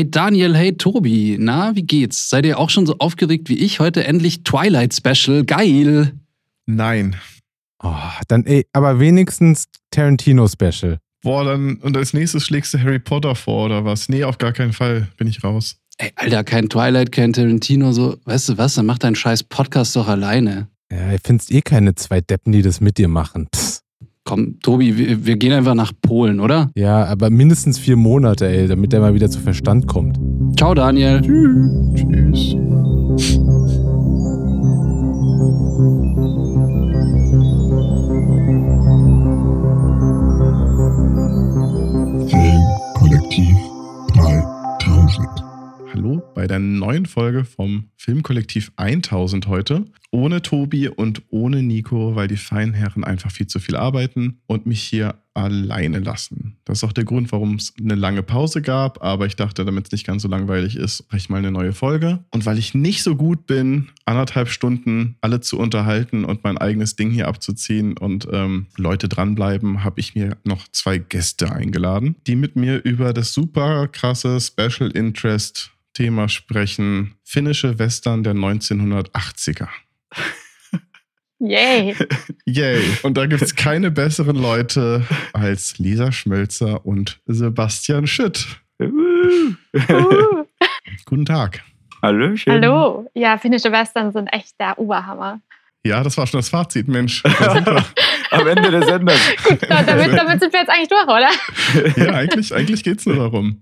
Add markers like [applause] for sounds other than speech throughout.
Hey Daniel, hey Tobi, na, wie geht's? Seid ihr auch schon so aufgeregt wie ich? Heute endlich Twilight Special, geil. Nein. Oh, dann, ey, aber wenigstens Tarantino Special. Boah, dann, und als nächstes schlägst du Harry Potter vor oder was? Nee, auf gar keinen Fall. Bin ich raus. Ey, Alter, kein Twilight, kein Tarantino, so, weißt du was, dann mach deinen scheiß Podcast doch alleine. Ja, ihr findest eh keine zwei Deppen, die das mit dir machen. Psst. Komm, Tobi, wir, wir gehen einfach nach Polen, oder? Ja, aber mindestens vier Monate, ey, damit der mal wieder zu Verstand kommt. Ciao, Daniel. Tschüss. Filmkollektiv 3000. Bei der neuen Folge vom Filmkollektiv 1000 heute. Ohne Tobi und ohne Nico, weil die feinen Herren einfach viel zu viel arbeiten und mich hier alleine lassen. Das ist auch der Grund, warum es eine lange Pause gab, aber ich dachte, damit es nicht ganz so langweilig ist, mache ich mal eine neue Folge. Und weil ich nicht so gut bin, anderthalb Stunden alle zu unterhalten und mein eigenes Ding hier abzuziehen und ähm, Leute dranbleiben, habe ich mir noch zwei Gäste eingeladen, die mit mir über das super krasse Special Interest Thema sprechen. Finnische Western der 1980er. Yay. [laughs] Yay. Und da gibt es keine besseren Leute als Lisa Schmelzer und Sebastian Schütt. Uh. Guten Tag. Hallöchen. Hallo. Ja, finnische Western sind echt der Oberhammer. Ja, das war schon das Fazit, Mensch. [laughs] Am Ende der Sendung. Gut, damit, damit sind wir jetzt eigentlich durch, oder? ja, eigentlich, eigentlich geht es nur darum.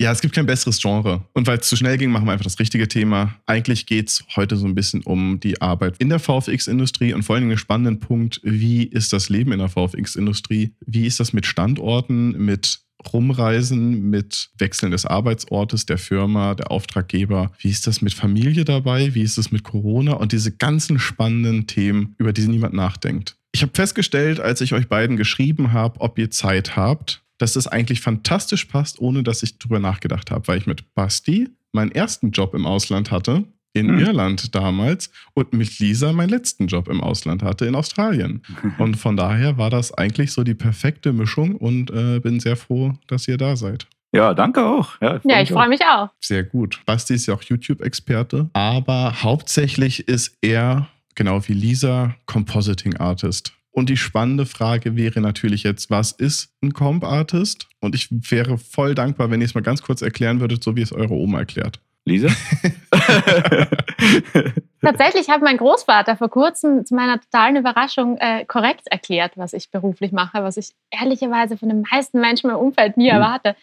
Ja, es gibt kein besseres Genre. Und weil es zu schnell ging, machen wir einfach das richtige Thema. Eigentlich geht es heute so ein bisschen um die Arbeit in der VFX-Industrie und vor allem den spannenden Punkt, wie ist das Leben in der VFX-Industrie? Wie ist das mit Standorten, mit Rumreisen, mit Wechseln des Arbeitsortes, der Firma, der Auftraggeber. Wie ist das mit Familie dabei? Wie ist es mit Corona? Und diese ganzen spannenden Themen, über die niemand nachdenkt. Ich habe festgestellt, als ich euch beiden geschrieben habe, ob ihr Zeit habt, dass das eigentlich fantastisch passt, ohne dass ich drüber nachgedacht habe, weil ich mit Basti meinen ersten Job im Ausland hatte in Hm. Irland damals und mit Lisa meinen letzten Job im Ausland hatte in Australien. [laughs] Und von daher war das eigentlich so die perfekte Mischung und äh, bin sehr froh, dass ihr da seid. Ja, danke auch. Ja, Ja, ich freue mich auch. Sehr gut. Basti ist ja auch YouTube-Experte, aber hauptsächlich ist er, genau wie Lisa, Compositing Artist. Und die spannende Frage wäre natürlich jetzt, was ist ein Comp-Artist? Und ich wäre voll dankbar, wenn ihr es mal ganz kurz erklären würdet, so wie es eure Oma erklärt. Lisa? [laughs] Tatsächlich hat mein Großvater vor kurzem zu meiner totalen Überraschung äh, korrekt erklärt, was ich beruflich mache, was ich ehrlicherweise von den meisten Menschen im Umfeld nie Hm. erwarte.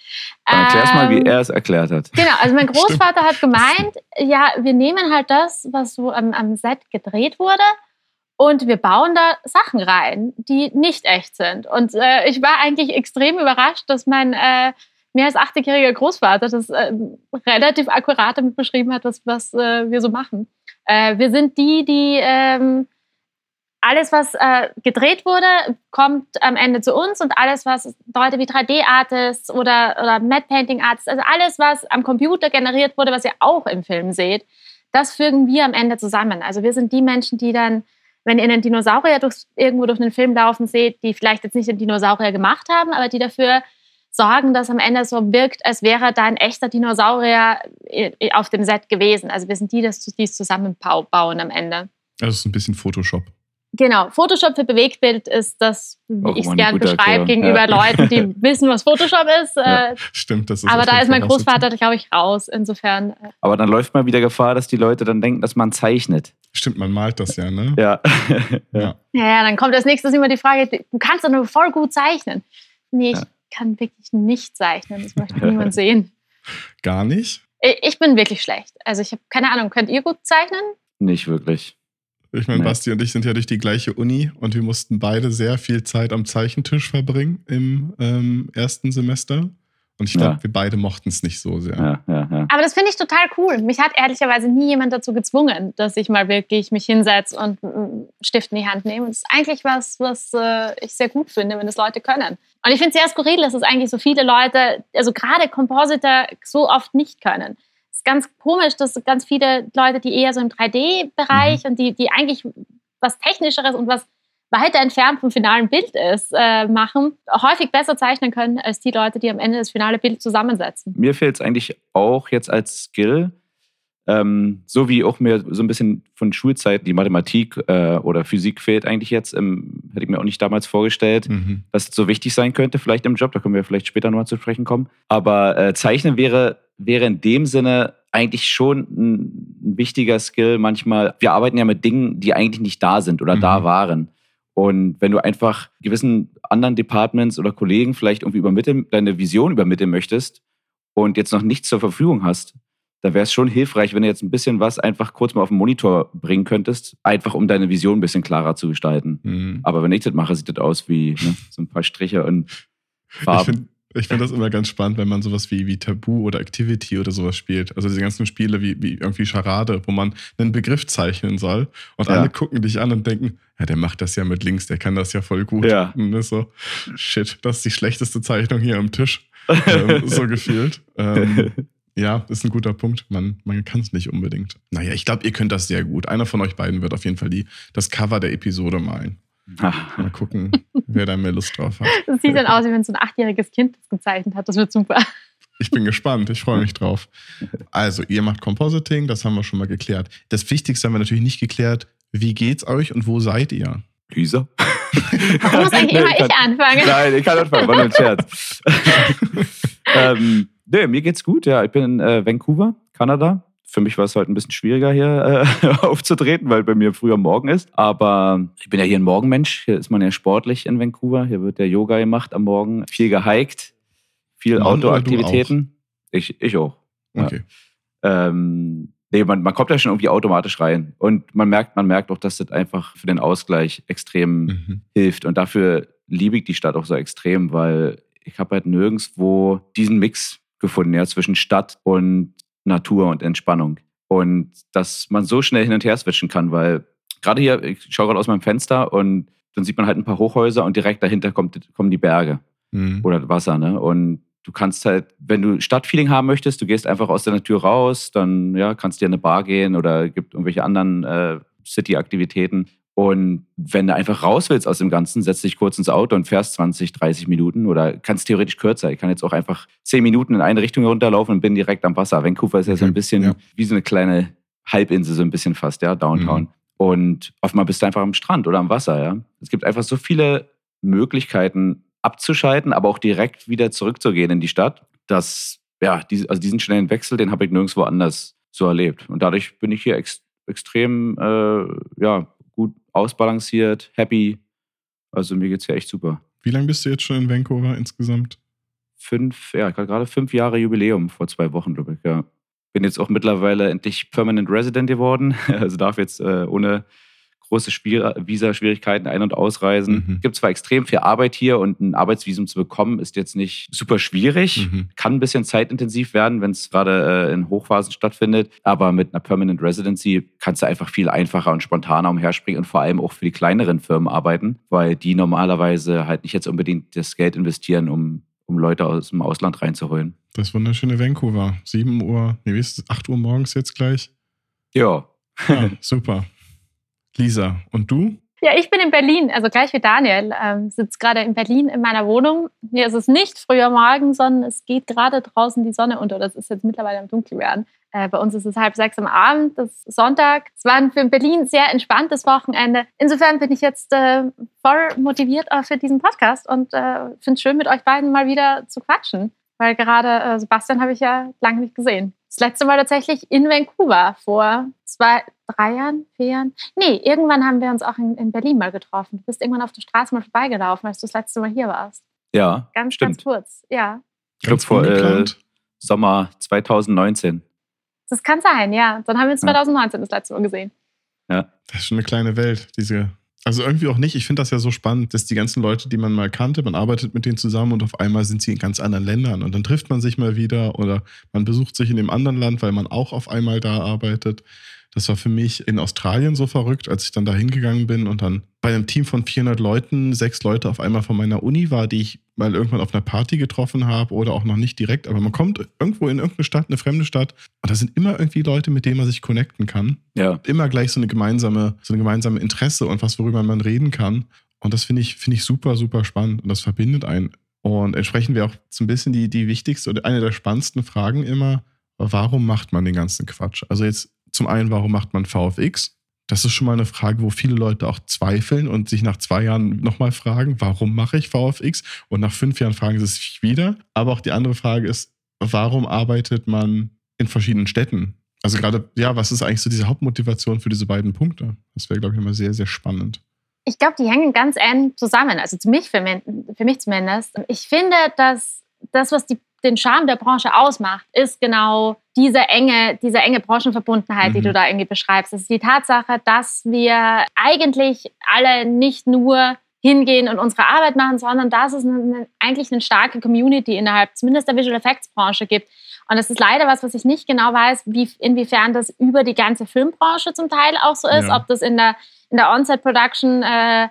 Dann erklär's mal, wie Ähm, er es erklärt hat. Genau, also mein [laughs] Großvater hat gemeint, ja, wir nehmen halt das, was so am, am Set gedreht wurde und wir bauen da Sachen rein, die nicht echt sind. Und äh, ich war eigentlich extrem überrascht, dass mein äh, mehr als 80-jähriger Großvater das äh, relativ akkurat damit beschrieben hat, was, was äh, wir so machen. Äh, wir sind die, die ähm, alles, was äh, gedreht wurde, kommt am Ende zu uns und alles, was Leute wie 3D-Artists oder, oder Matte-Painting-Artists, also alles, was am Computer generiert wurde, was ihr auch im Film seht, das fügen wir am Ende zusammen. Also wir sind die Menschen, die dann, wenn ihr einen Dinosaurier durch, irgendwo durch einen Film laufen seht, die vielleicht jetzt nicht den Dinosaurier gemacht haben, aber die dafür sorgen, dass am Ende so wirkt, als wäre da ein echter Dinosaurier i- i- auf dem Set gewesen. Also wir sind die, das- die es zusammenbauen am Ende. Also es ist ein bisschen Photoshop. Genau, Photoshop für Bewegtbild ist das, wie ich es immer eine gern gute beschreibe, gegenüber ja. Leuten, die [laughs] wissen, was Photoshop ist. Ja. Äh, Stimmt, das ist aber da ist mein. Großvater, glaube ich, raus. Insofern, äh, Aber dann läuft mal wieder Gefahr, dass die Leute dann denken, dass man zeichnet. Stimmt, man malt das ja, ne? Ja. [laughs] Ja. ja, dann kommt als nächstes immer die Frage, du kannst doch nur voll gut zeichnen. Nee, ich Ja. Kann wirklich nicht zeichnen. Das möchte niemand [laughs] sehen. Gar nicht. Ich bin wirklich schlecht. Also ich habe keine Ahnung, könnt ihr gut zeichnen? Nicht wirklich. Ich meine, Nee. Basti und ich sind ja durch die gleiche Uni und wir mussten beide sehr viel Zeit am Zeichentisch verbringen im ähm, ersten Semester. Und ich glaube, Ja. wir beide mochten es nicht so sehr. Ja, ja, ja. Aber das finde ich total cool. Mich hat ehrlicherweise nie jemand dazu gezwungen, dass ich mal wirklich mich hinsetze und einen Stift in die Hand nehme. Und das ist eigentlich was, was äh, ich sehr gut finde, wenn das Leute können. Und ich finde es sehr skurril, dass es eigentlich so viele Leute, also gerade Compositor, so oft nicht können. Es ist ganz komisch, dass ganz viele Leute, die eher so im 3D-Bereich und die, die eigentlich was Technischeres und was, weiter entfernt vom finalen Bild ist, äh, machen, häufig besser zeichnen können als die Leute, die am Ende das finale Bild zusammensetzen. Mir fehlt es eigentlich auch jetzt als Skill, ähm, so wie auch mir so ein bisschen von Schulzeit die Mathematik äh, oder Physik fehlt eigentlich jetzt, ähm, hätte ich mir auch nicht damals vorgestellt, Mhm. dass es so wichtig sein könnte, vielleicht im Job, da können wir vielleicht später nochmal zu sprechen kommen. Aber äh, Zeichnen wäre, wäre in dem Sinne eigentlich schon ein, ein wichtiger Skill. Manchmal, wir arbeiten ja mit Dingen, die eigentlich nicht da sind oder Mhm. da waren. Und wenn du einfach gewissen anderen Departments oder Kollegen vielleicht irgendwie übermitteln, deine Vision übermitteln möchtest und jetzt noch nichts zur Verfügung hast, da wäre es schon hilfreich, wenn du jetzt ein bisschen was einfach kurz mal auf den Monitor bringen könntest, einfach um deine Vision ein bisschen klarer zu gestalten. Mhm. Aber wenn ich das mache, sieht das aus wie ne, so ein paar Striche und Farben. Finde ich find das immer ganz spannend, wenn man sowas wie, wie Tabu oder Activity oder sowas spielt. Also diese ganzen Spiele wie, wie irgendwie Charade, wo man einen Begriff zeichnen soll und Ja. alle gucken dich an und denken, ja, der macht das ja mit links, der kann das ja voll gut. Ja. Und ist so, shit, das ist die schlechteste Zeichnung hier am Tisch. ähm, so [laughs] gefühlt. Ähm, ja, ist ein guter Punkt. Man, man kann es nicht unbedingt. Naja, ich glaube, ihr könnt das sehr gut. Einer von euch beiden wird auf jeden Fall die, das Cover der Episode malen. Mal gucken, wer da mehr Lust drauf hat. Das sieht dann aus, wie wenn so ein achtjähriges Kind das gezeichnet hat. Das wird super. Ich bin gespannt, ich freue mich drauf. Also, ihr macht Compositing, das haben wir schon mal geklärt. Das Wichtigste haben wir natürlich nicht geklärt. Wie geht's euch und wo seid ihr? Lisa? [laughs] Warum muss eigentlich Nee, immer ich kann- anfangen? Nein, ich kann anfangen, war nur ein Scherz. [laughs] [laughs] ähm, nee, mir geht's gut, ja. Ich bin in äh, Vancouver, Kanada. Für mich war es halt ein bisschen schwieriger hier äh, [laughs] aufzutreten, weil bei mir früher Morgen ist. Aber ich bin ja hier ein Morgenmensch. Hier ist man ja sportlich in Vancouver. Hier wird der Yoga gemacht am Morgen. Viel gehiked, viel Outdoor-Aktivitäten. Ich, ich auch. Ja. Okay. Ähm, nee, man, man kommt da schon irgendwie automatisch rein. Und man merkt, man merkt auch, dass das einfach für den Ausgleich extrem Mhm. hilft. Und dafür liebe ich die Stadt auch so extrem, weil ich habe halt nirgendwo diesen Mix gefunden, ja, zwischen Stadt und Natur und Entspannung. Und dass man so schnell hin und her switchen kann, weil gerade hier, ich schaue gerade aus meinem Fenster und dann sieht man halt ein paar Hochhäuser und direkt dahinter kommt, kommen die Berge Mhm. oder Wasser, ne? Und du kannst halt, wenn du Stadtfeeling haben möchtest, du gehst einfach aus der Tür raus, dann ja, kannst dir in eine Bar gehen oder gibt irgendwelche anderen äh, City-Aktivitäten. Und wenn du einfach raus willst aus dem Ganzen, setzt dich kurz ins Auto und fährst 20, 30 Minuten oder kannst theoretisch kürzer. Ich kann jetzt auch einfach 10 Minuten in eine Richtung runterlaufen und bin direkt am Wasser. Vancouver ist ja so ein Okay, bisschen ja. wie so eine kleine Halbinsel, so ein bisschen fast, ja, Downtown. Mhm. Und oftmal bist du einfach am Strand oder am Wasser, ja. Es gibt einfach so viele Möglichkeiten abzuschalten, aber auch direkt wieder zurückzugehen in die Stadt, dass, ja, also diesen schnellen Wechsel, den habe ich nirgendwo anders so erlebt. Und dadurch bin ich hier ex extrem, äh, ja, ausbalanciert, happy. Also mir geht's hier echt super. Wie lange bist du jetzt schon in Vancouver insgesamt? Fünf, ja, gerade fünf Jahre Jubiläum vor zwei Wochen, glaube ich, ja. Bin jetzt auch mittlerweile endlich Permanent Resident geworden. [laughs] Also darf jetzt äh, ohne große Spiel Visa-Schwierigkeiten ein- und ausreisen. Mhm. Gibt zwar extrem viel Arbeit hier und ein Arbeitsvisum zu bekommen, ist jetzt nicht super schwierig. Mhm. Kann ein bisschen zeitintensiv werden, wenn es gerade äh, in Hochphasen stattfindet. Aber mit einer Permanent Residency kannst du einfach viel einfacher und spontaner umherspringen und vor allem auch für die kleineren Firmen arbeiten, weil die normalerweise halt nicht jetzt unbedingt das Geld investieren, um, um Leute aus dem Ausland reinzuholen. Das wunderschöne Vancouver. 7 Uhr, nee, wie ist es? 8 Uhr morgens jetzt gleich? Ja. Ja, super. Lisa, und du? Ja, ich bin in Berlin, also gleich wie Daniel. Ähm, sitze gerade in Berlin in meiner Wohnung. Hier ist es nicht früher Morgen, sondern es geht gerade draußen die Sonne unter. Das ist jetzt mittlerweile am Dunkelwerden. Äh, bei uns ist es halb sechs am Abend, das ist Sonntag. Es war für Berlin sehr entspanntes Wochenende. Insofern bin ich jetzt äh, voll motiviert auch für diesen Podcast und äh, finde es schön, mit euch beiden mal wieder zu quatschen. Weil gerade äh, Sebastian habe ich ja lange nicht gesehen. Das letzte Mal tatsächlich in Vancouver vor zwei, drei Jahren, vier Jahren. Nee, irgendwann haben wir uns auch in, in Berlin mal getroffen. Du bist irgendwann auf der Straße mal vorbeigelaufen, als du das letzte Mal hier warst. Ja, Ganz, stimmt. ganz kurz. Ja. Ich glaube Ganz vor äh? Sommer 2019. Das kann sein, ja. Dann haben wir uns Ja. 2019 das letzte Mal gesehen. Das ist schon eine kleine Welt, diese. Also irgendwie auch nicht. Ich finde das ja so spannend, dass die ganzen Leute, die man mal kannte, man arbeitet mit denen zusammen und auf einmal sind sie in ganz anderen Ländern und dann trifft man sich mal wieder oder man besucht sich in dem anderen Land, weil man auch auf einmal da arbeitet. Das war für mich in Australien so verrückt, als ich dann da hingegangen bin und dann bei einem Team von 400 Leuten sechs Leute auf einmal von meiner Uni war, die ich mal irgendwann auf einer Party getroffen habe oder auch noch nicht direkt, aber man kommt irgendwo in irgendeine Stadt, eine fremde Stadt und da sind immer irgendwie Leute, mit denen man sich connecten kann. Ja. Immer gleich so eine gemeinsame, so eine gemeinsame Interesse und was, worüber man reden kann. Und das finde ich, finde ich super, super spannend und das verbindet einen. Und entsprechend wäre auch so ein bisschen die, die wichtigste oder eine der spannendsten Fragen immer, warum macht man den ganzen Quatsch? Also jetzt zum einen, warum macht man VFX? Das ist schon mal eine Frage, wo viele Leute auch zweifeln und sich nach zwei Jahren nochmal fragen, warum mache ich VFX? Und nach fünf Jahren fragen sie sich wieder. Aber auch die andere Frage ist, warum arbeitet man in verschiedenen Städten? Also gerade, ja, was ist eigentlich so diese Hauptmotivation für diese beiden Punkte? Das wäre, glaube ich, nochmal sehr, sehr spannend. Ich glaube, die hängen ganz eng zusammen. Also für mich, für mich zumindest. Ich finde, dass das, was die, den Charme der Branche ausmacht, ist genau diese enge, diese enge Branchenverbundenheit, Mhm. die du da irgendwie beschreibst. Es ist die Tatsache, dass wir eigentlich alle nicht nur hingehen und unsere Arbeit machen, sondern dass es eine, eigentlich eine starke Community innerhalb zumindest der Visual Effects Branche gibt. Und das ist leider was, was ich nicht genau weiß, wie, inwiefern das über die ganze Filmbranche zum Teil auch so ist, Ja. ob das in der, in der On-Set-Production äh,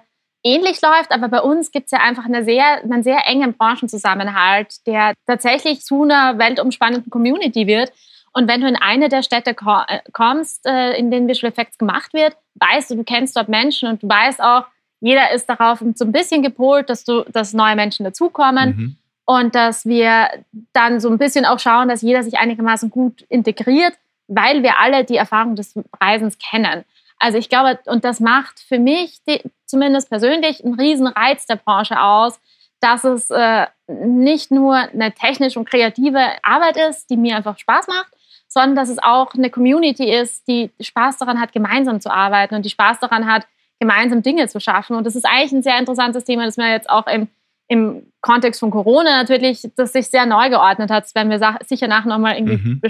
ähnlich läuft, aber bei uns gibt es ja einfach eine sehr, einen sehr engen Branchenzusammenhalt, der tatsächlich zu einer weltumspannenden Community wird. Und wenn du in eine der Städte äh, kommst, äh, in denen Visual Effects gemacht wird, weißt du, du kennst dort Menschen und du weißt auch, jeder ist darauf so ein bisschen gepolt, dass, du, dass neue Menschen dazukommen Mhm. und dass wir dann so ein bisschen auch schauen, dass jeder sich einigermaßen gut integriert, weil wir alle die Erfahrung des Reisens kennen. Also ich glaube, und das macht für mich die, zumindest persönlich einen riesen Reiz der Branche aus, dass es äh, nicht nur eine technisch und kreative Arbeit ist, die mir einfach Spaß macht, sondern dass es auch eine Community ist, die Spaß daran hat, gemeinsam zu arbeiten und die Spaß daran hat, gemeinsam Dinge zu schaffen. Und das ist eigentlich ein sehr interessantes Thema, das mir jetzt auch im, im Kontext von Corona natürlich, das sich sehr neu geordnet hat. Das werden wir sicher nachher nochmal irgendwie Mhm,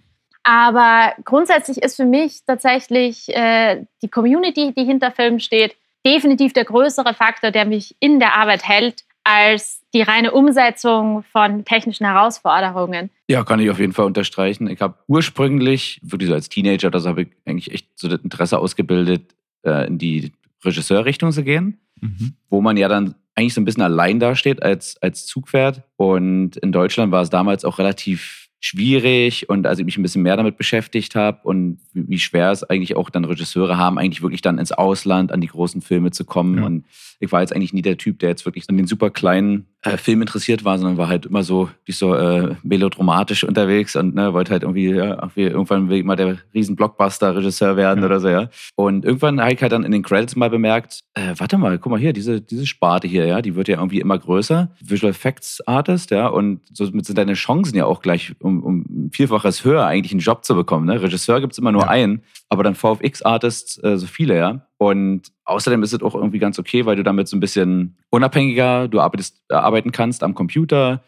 ja. Aber grundsätzlich ist für mich tatsächlich äh, die Community, die hinter Film steht, definitiv der größere Faktor, der mich in der Arbeit hält, als die reine Umsetzung von technischen Herausforderungen. Ja, kann ich auf jeden Fall unterstreichen. Ich habe ursprünglich, wirklich so als Teenager, das habe ich eigentlich echt so das Interesse ausgebildet, äh, in die Regisseurrichtung zu gehen, Mhm. wo man ja dann eigentlich so ein bisschen allein dasteht als, als Zugpferd. Und in Deutschland war es damals auch relativ schwierig und als ich mich ein bisschen mehr damit beschäftigt habe und wie, schwer es eigentlich auch dann Regisseure haben, eigentlich wirklich dann ins Ausland an die großen Filme zu kommen. Ja. Und ich war jetzt eigentlich nie der Typ, der jetzt wirklich an den super kleinen äh, Film interessiert war, sondern war halt immer so, die so äh, melodramatisch unterwegs und ne, wollte halt irgendwie, ja, irgendwie irgendwann will ich mal der riesen Blockbuster-Regisseur werden Ja. oder so, ja. Und irgendwann habe ich halt dann in den Credits mal bemerkt, äh, warte mal, guck mal hier, diese, diese Sparte hier, ja, die wird ja irgendwie immer größer. Visual Effects Artist, ja, und somit sind deine Chancen ja auch gleich um, um Vielfaches höher, eigentlich einen Job zu bekommen. Ne? Regisseur gibt es immer nur Ja. einen, aber dann VFX-Artists äh, so viele, ja. Und außerdem ist es auch irgendwie ganz okay, weil du damit so ein bisschen unabhängiger, du arbeitest, äh, arbeiten kannst am Computer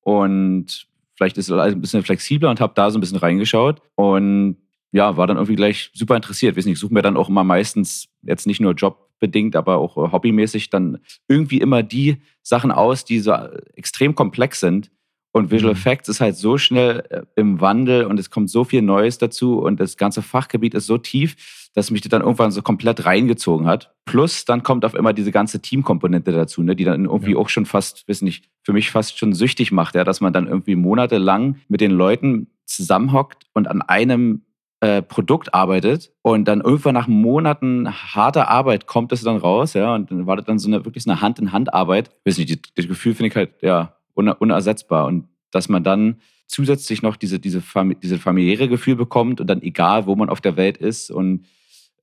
und vielleicht ist es ein bisschen flexibler und habe da so ein bisschen reingeschaut und ja, war dann irgendwie gleich super interessiert. Weiß nicht, ich suche mir dann auch immer meistens jetzt nicht nur jobbedingt, aber auch hobbymäßig dann irgendwie immer die Sachen aus, die so extrem komplex sind. Und Visual Mhm. Effects ist halt so schnell äh, im Wandel und es kommt so viel Neues dazu und das ganze Fachgebiet ist so tief, dass mich das dann irgendwann so komplett reingezogen hat. Plus dann kommt auf immer diese ganze Teamkomponente dazu, ne, die dann irgendwie Ja. auch schon fast, weiß nicht, für mich fast schon süchtig macht, ja, dass man dann irgendwie monatelang mit den Leuten zusammenhockt und an einem äh, Produkt arbeitet und dann irgendwann nach Monaten harter Arbeit kommt es dann raus, ja, und dann war das dann so eine wirklich so eine Hand-in-Hand-Arbeit. Weiß nicht, das, Gefühl finde ich halt, ja, unersetzbar. Und dass man dann zusätzlich noch diese, diese, Fam diese familiäre Gefühl bekommt und dann egal, wo man auf der Welt ist und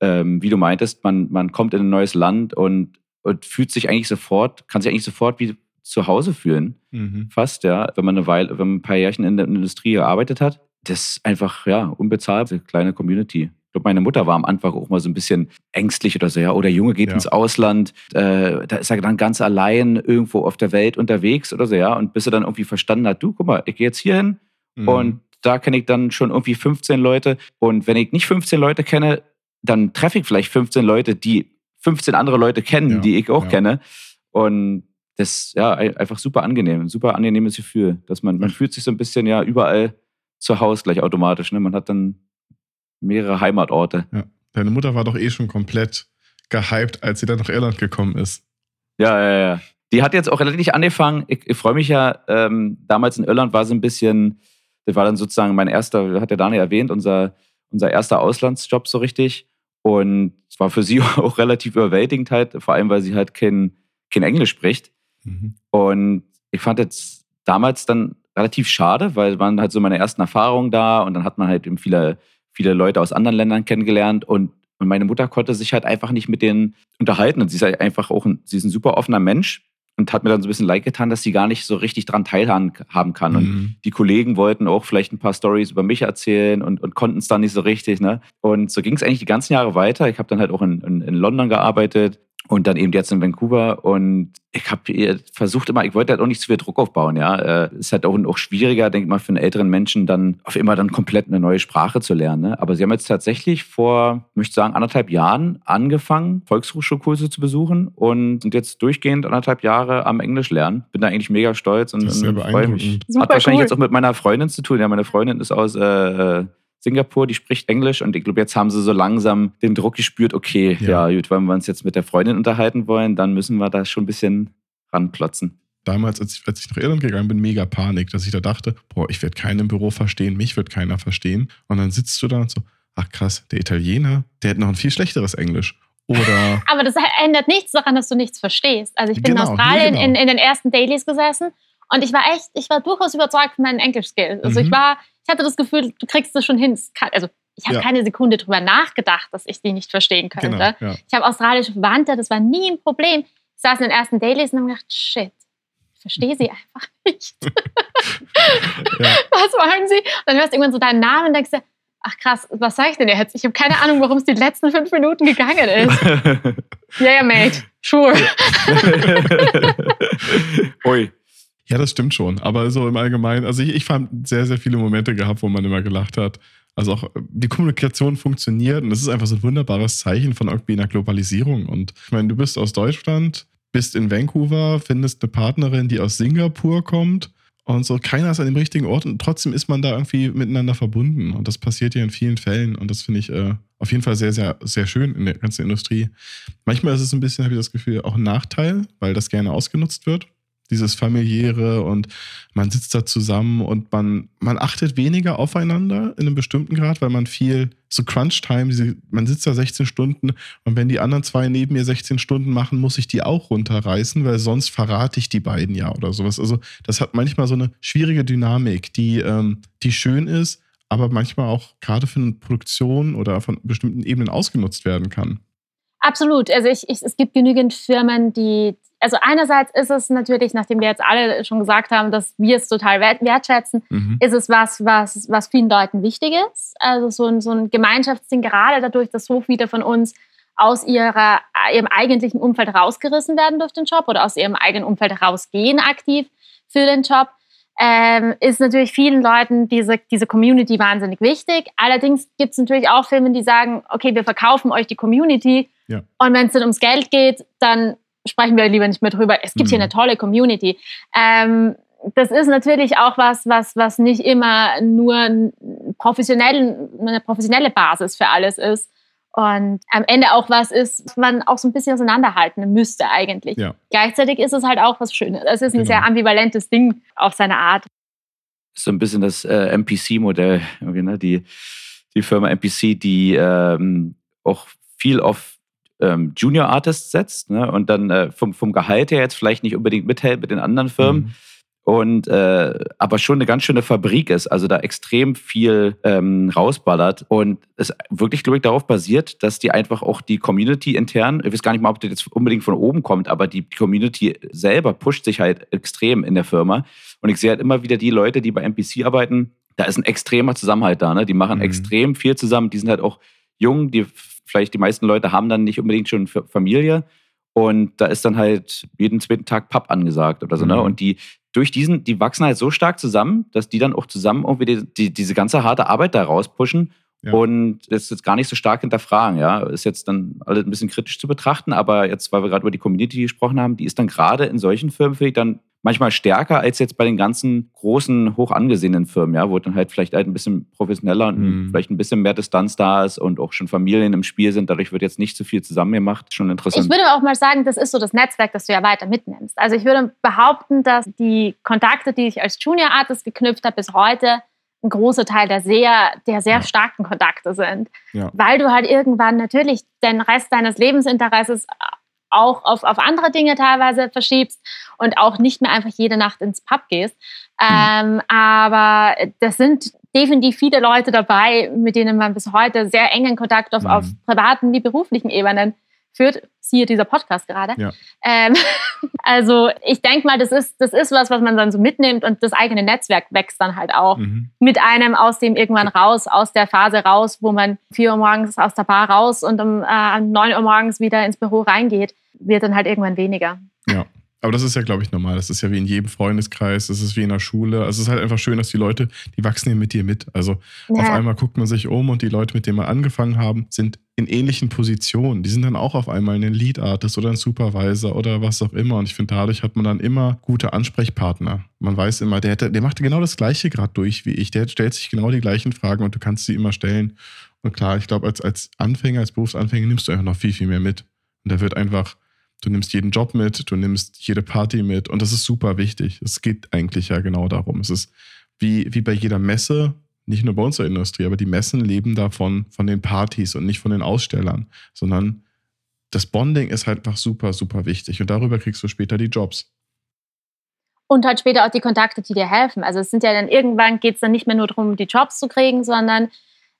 ähm, wie du meintest, man, man kommt in ein neues Land und, und fühlt sich eigentlich sofort, kann sich eigentlich sofort wie zu Hause fühlen Mhm. fast, ja, wenn man eine Weile, wenn man ein paar Jährchen in der Industrie gearbeitet hat. Das ist einfach, ja, unbezahlbar, eine kleine Community. Glaube, meine Mutter war am Anfang auch mal so ein bisschen ängstlich oder so, ja, oder Junge geht Ja. ins Ausland, äh, da ist er dann ganz allein irgendwo auf der Welt unterwegs oder so, ja, und bis er dann irgendwie verstanden hat, du, guck mal, ich gehe jetzt hier hin Mhm. und da kenne ich dann schon irgendwie 15 Leute und wenn ich nicht 15 Leute kenne, dann treffe ich vielleicht 15 Leute, die 15 andere Leute kennen, Ja, die ich auch ja. kenne und das ist ja ein- einfach super angenehm, ein super angenehmes Gefühl, dass man, man fühlt sich so ein bisschen ja überall zu Hause gleich automatisch. Ne? Man hat dann mehrere Heimatorte. Ja. Deine Mutter war doch eh schon komplett gehypt, als sie dann nach Irland gekommen ist. Ja, ja, ja. Die hat jetzt auch relativ angefangen. Ich, ich freue mich ja, ähm, damals in Irland war sie ein bisschen, das war dann sozusagen mein erster, hat der Daniel erwähnt, unser, unser erster Auslandsjob so richtig. Und es war für sie [laughs] auch relativ überwältigend halt, vor allem weil sie halt kein, kein Englisch spricht. Mhm. Und ich fand jetzt damals dann relativ schade, weil waren halt so meine ersten Erfahrungen da und dann hat man halt eben viele, viele Leute aus anderen Ländern kennengelernt und, und meine Mutter konnte sich halt einfach nicht mit denen unterhalten und sie ist halt einfach auch ein, sie ist ein super offener Mensch und hat mir dann so ein bisschen leid getan, dass sie gar nicht so richtig dran teilhaben haben kann. Und Mhm. die Kollegen wollten auch vielleicht ein paar Stories über mich erzählen und, und konnten es dann nicht so richtig. Ne? Und so ging es eigentlich die ganzen Jahre weiter. Ich habe dann halt auch in, in, in London gearbeitet und dann eben jetzt in Vancouver. Und ich habe versucht immer, ich wollte halt auch nicht zu viel Druck aufbauen. Ja, äh, ist halt auch, auch schwieriger, denke ich mal, für einen älteren Menschen dann auf immer dann komplett eine neue Sprache zu lernen. Ne? Aber sie haben jetzt tatsächlich vor, möchte ich sagen, anderthalb Jahren angefangen, Volkshochschulkurse zu besuchen und sind jetzt durchgehend anderthalb Jahre am Englisch lernen. Bin da eigentlich mega stolz und, und freue mich. Super Hat wahrscheinlich cool. jetzt auch mit meiner Freundin zu tun. Ja, meine Freundin ist aus äh, äh, Singapur, die spricht Englisch und ich glaube, jetzt haben sie so langsam den Druck gespürt, okay, Ja. ja, gut, wenn wir uns jetzt mit der Freundin unterhalten wollen, dann müssen wir da schon ein bisschen ranklotzen. Damals, als ich, als ich nach Irland gegangen bin, mega Panik, dass ich da dachte, boah, ich werde keinen im Büro verstehen, mich wird keiner verstehen. Und dann sitzt du da und so, ach krass, der Italiener, der hat noch ein viel schlechteres Englisch. Oder [laughs] Aber das ändert nichts daran, dass du nichts verstehst. Also ich bin Genau, in Australien nee, genau. in, in den ersten Dailies gesessen und ich war echt, ich war durchaus überzeugt von meinen Englisch-Skills. Also ich Mhm. war, ich hatte das Gefühl, du kriegst das schon hin. Also ich habe Ja. keine Sekunde drüber nachgedacht, dass ich die nicht verstehen könnte. genau, ja. Ich habe australische Verwandte, das war nie ein Problem. Ich saß in den ersten Dailies und habe gedacht, shit, ich verstehe sie einfach nicht. [laughs] [laughs] Ja. Was wollen sie? Und dann hörst du irgendwann so deinen Namen und denkst dir, ach krass, was sag ich denn jetzt? Ich habe keine Ahnung, warum es die letzten fünf Minuten gegangen ist. [laughs] Ja, mate, sure. Ui. Ja, das stimmt schon. Aber so im Allgemeinen, also ich, ich fand sehr, sehr viele Momente gehabt, wo man immer gelacht hat. Also auch die Kommunikation funktioniert und das ist einfach so ein wunderbares Zeichen von irgendwie einer Globalisierung. Und ich meine, du bist aus Deutschland, bist in Vancouver, findest eine Partnerin, die aus Singapur kommt und so keiner ist an dem richtigen Ort und trotzdem ist man da irgendwie miteinander verbunden. Und das passiert ja in vielen Fällen und das finde ich äh, auf jeden Fall sehr, sehr, sehr schön in der ganzen Industrie. Manchmal ist es ein bisschen, habe ich das Gefühl, auch ein Nachteil, weil das gerne ausgenutzt wird dieses familiäre und man sitzt da zusammen und man, man achtet weniger aufeinander in einem bestimmten Grad, weil man viel so Crunch-Time, man sitzt da 16 Stunden und wenn die anderen zwei neben mir 16 Stunden machen, muss ich die auch runterreißen, weil sonst verrate ich die beiden ja oder sowas. Also das hat manchmal so eine schwierige Dynamik, die, ähm, die schön ist, aber manchmal auch gerade für eine Produktion oder von bestimmten Ebenen ausgenutzt werden kann. Absolut. Also ich, ich, es gibt genügend Firmen, die, also einerseits ist es natürlich, nachdem wir jetzt alle schon gesagt haben, dass wir es total wert, wertschätzen, Mhm. ist es was, was, was vielen Leuten wichtig ist. Also so ein, so ein Gemeinschaftsding, gerade dadurch, dass so viele von uns aus ihrer, ihrem eigentlichen Umfeld rausgerissen werden durch den Job oder aus ihrem eigenen Umfeld rausgehen aktiv für den Job, ähm, ist natürlich vielen Leuten diese, diese Community wahnsinnig wichtig. Allerdings gibt es natürlich auch Firmen, die sagen, okay, wir verkaufen euch die Community Ja. und wenn es dann ums Geld geht, dann sprechen wir lieber nicht mehr drüber. Es gibt hier Mhm. eine tolle Community. Ähm, das ist natürlich auch was, was, was nicht immer nur professionell, eine professionelle Basis für alles ist. Und am Ende auch was ist, was man auch so ein bisschen auseinanderhalten müsste eigentlich. Ja. Gleichzeitig ist es halt auch was Schönes. Es ist ein Genau. sehr ambivalentes Ding auf seine Art. so ein bisschen das äh, MPC-Modell. Ne? Die, die Firma MPC, die ähm, auch viel auf ähm, Junior Artists setzt ne? und dann äh, vom, vom Gehalt her jetzt vielleicht nicht unbedingt mithält mit den anderen Firmen. Mhm. Und äh, aber schon eine ganz schöne Fabrik ist, also da extrem viel ähm, rausballert und es wirklich, glaube ich, darauf basiert, dass die einfach auch die Community intern, ich weiß gar nicht mal, ob das jetzt unbedingt von oben kommt, aber die Community selber pusht sich halt extrem in der Firma. Und ich sehe halt immer wieder die Leute, die bei NPC arbeiten, da ist ein extremer Zusammenhalt da. Ne? Die machen Mhm. extrem viel zusammen. Die sind halt auch jung. Die, vielleicht die meisten Leute haben dann nicht unbedingt schon Familie. Und da ist dann halt jeden zweiten Tag Pub angesagt oder so. Ne? Mhm. Und die durch diesen, die wachsen halt so stark zusammen, dass die dann auch zusammen irgendwie die, die, diese ganze harte Arbeit da rauspushen Ja. und das jetzt gar nicht so stark hinterfragen. Ja, ist jetzt dann alles ein bisschen kritisch zu betrachten, aber jetzt, weil wir gerade über die Community gesprochen haben, die ist dann gerade in solchen Firmen, finde ich, dann manchmal stärker als jetzt bei den ganzen großen, hoch angesehenen Firmen, ja, wo dann halt vielleicht halt ein bisschen professioneller und Mhm. vielleicht ein bisschen mehr Distanz da ist und auch schon Familien im Spiel sind. Dadurch wird jetzt nicht so viel zusammen gemacht. Schon Ich interessant. würde auch mal sagen, das ist so das Netzwerk, das du ja weiter mitnimmst. Also ich würde behaupten, dass die Kontakte, die ich als Junior Artist geknüpft habe, bis heute ein großer Teil der sehr, der sehr Ja. starken Kontakte sind. Ja. Weil du halt irgendwann natürlich den Rest deines Lebensinteresses auch auf, auf andere Dinge teilweise verschiebst und auch nicht mehr einfach jede Nacht ins Pub gehst. Ähm, aber das sind definitiv viele Leute dabei, mit denen man bis heute sehr engen Kontakt auf, auf privaten wie beruflichen Ebenen führt. Siehe dieser Podcast gerade. Ja. Ähm, [laughs] also ich denke mal, das ist, das ist was, was man dann so mitnimmt und das eigene Netzwerk wächst dann halt auch Mhm. mit einem aus dem irgendwann raus, aus der Phase raus, wo man 4 Uhr morgens aus der Bar raus und um äh, 9 Uhr morgens wieder ins Büro reingeht, wird dann halt irgendwann weniger. Aber das ist ja, glaube ich, normal. Das ist ja wie in jedem Freundeskreis, das ist wie in der Schule. Also es ist halt einfach schön, dass die Leute, die wachsen ja mit dir mit. Also auf Ja. einmal guckt man sich um und die Leute, mit denen wir angefangen haben, sind in ähnlichen Positionen. Die sind dann auch auf einmal ein Lead Artist oder ein Supervisor oder was auch immer. Und ich finde, dadurch hat man dann immer gute Ansprechpartner. Man weiß immer, der, hätte, der macht genau das Gleiche gerade durch wie ich. Der stellt sich genau die gleichen Fragen und du kannst sie immer stellen. Und klar, ich glaube, als, als Anfänger, als Berufsanfänger nimmst du einfach noch viel, viel mehr mit. Und da wird einfach, du nimmst jeden Job mit, du nimmst jede Party mit und das ist super wichtig. Es geht eigentlich ja genau darum. Es ist wie, wie bei jeder Messe, nicht nur bei unserer Industrie, aber die Messen leben davon, von den Partys und nicht von den Ausstellern, sondern das Bonding ist halt einfach super, super wichtig und darüber kriegst du später die Jobs. Und halt später auch die Kontakte, die dir helfen. Also es sind ja dann irgendwann geht es dann nicht mehr nur darum, die Jobs zu kriegen, sondern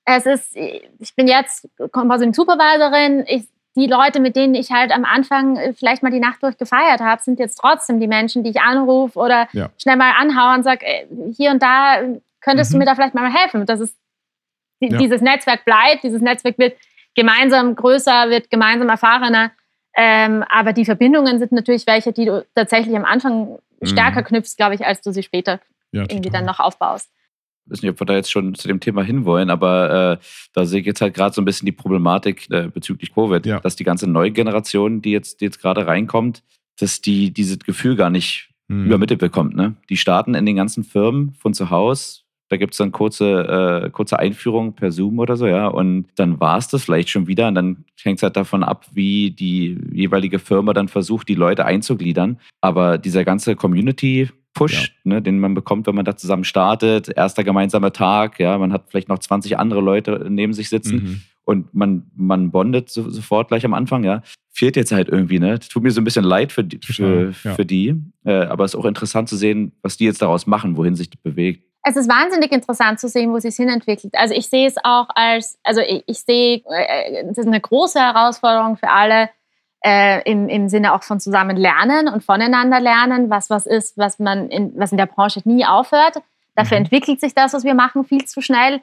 es ist, ich bin jetzt Composing Supervisorin, ich, die Leute, mit denen ich halt am Anfang äh, vielleicht mal die Nacht durch gefeiert habe, sind jetzt trotzdem die Menschen, die ich anrufe oder Ja. schnell mal anhaue und sage, hier und da äh, könntest du Mhm. mir da vielleicht mal helfen. Das ist, die, Ja. dieses Netzwerk bleibt, dieses Netzwerk wird gemeinsam größer, wird gemeinsam erfahrener. Ähm, aber die Verbindungen sind natürlich welche, die du tatsächlich am Anfang stärker knüpfst, glaube ich, als du sie später Ja, irgendwie dann noch aufbaust. Ich weiß nicht, ob wir da jetzt schon zu dem Thema hinwollen, aber äh, da sehe ich jetzt halt gerade so ein bisschen die Problematik äh, bezüglich Covid, Ja. dass die ganze neue Generation, die jetzt, die jetzt gerade reinkommt, dass die dieses Gefühl gar nicht Mhm. übermittelt bekommt. Ne? Die starten in den ganzen Firmen von zu Hause. Da gibt es dann kurze, äh, kurze Einführung per Zoom oder so, ja. Und dann war es das vielleicht schon wieder. Und dann hängt es halt davon ab, wie die jeweilige Firma dann versucht, die Leute einzugliedern. Aber dieser ganze Community-Push, ne, den man bekommt, wenn man da zusammen startet, erster gemeinsamer Tag, ja, man hat vielleicht noch 20 andere Leute neben sich sitzen Mhm. und man, man bondet so, sofort gleich am Anfang, ja. Fehlt jetzt halt irgendwie, ne? Tut mir so ein bisschen leid für die, für, ja. für die. Äh, aber es ist auch interessant zu sehen, was die jetzt daraus machen, wohin sich das bewegt. Es ist wahnsinnig interessant zu sehen, wo sich hinentwickelt. Also ich sehe es auch als, also ich, ich sehe, äh, das ist eine große Herausforderung für alle äh, im, im Sinne auch von zusammen lernen und voneinander lernen, was was ist, was man in, was in der Branche nie aufhört. Dafür Mhm. entwickelt sich das, was wir machen, viel zu schnell.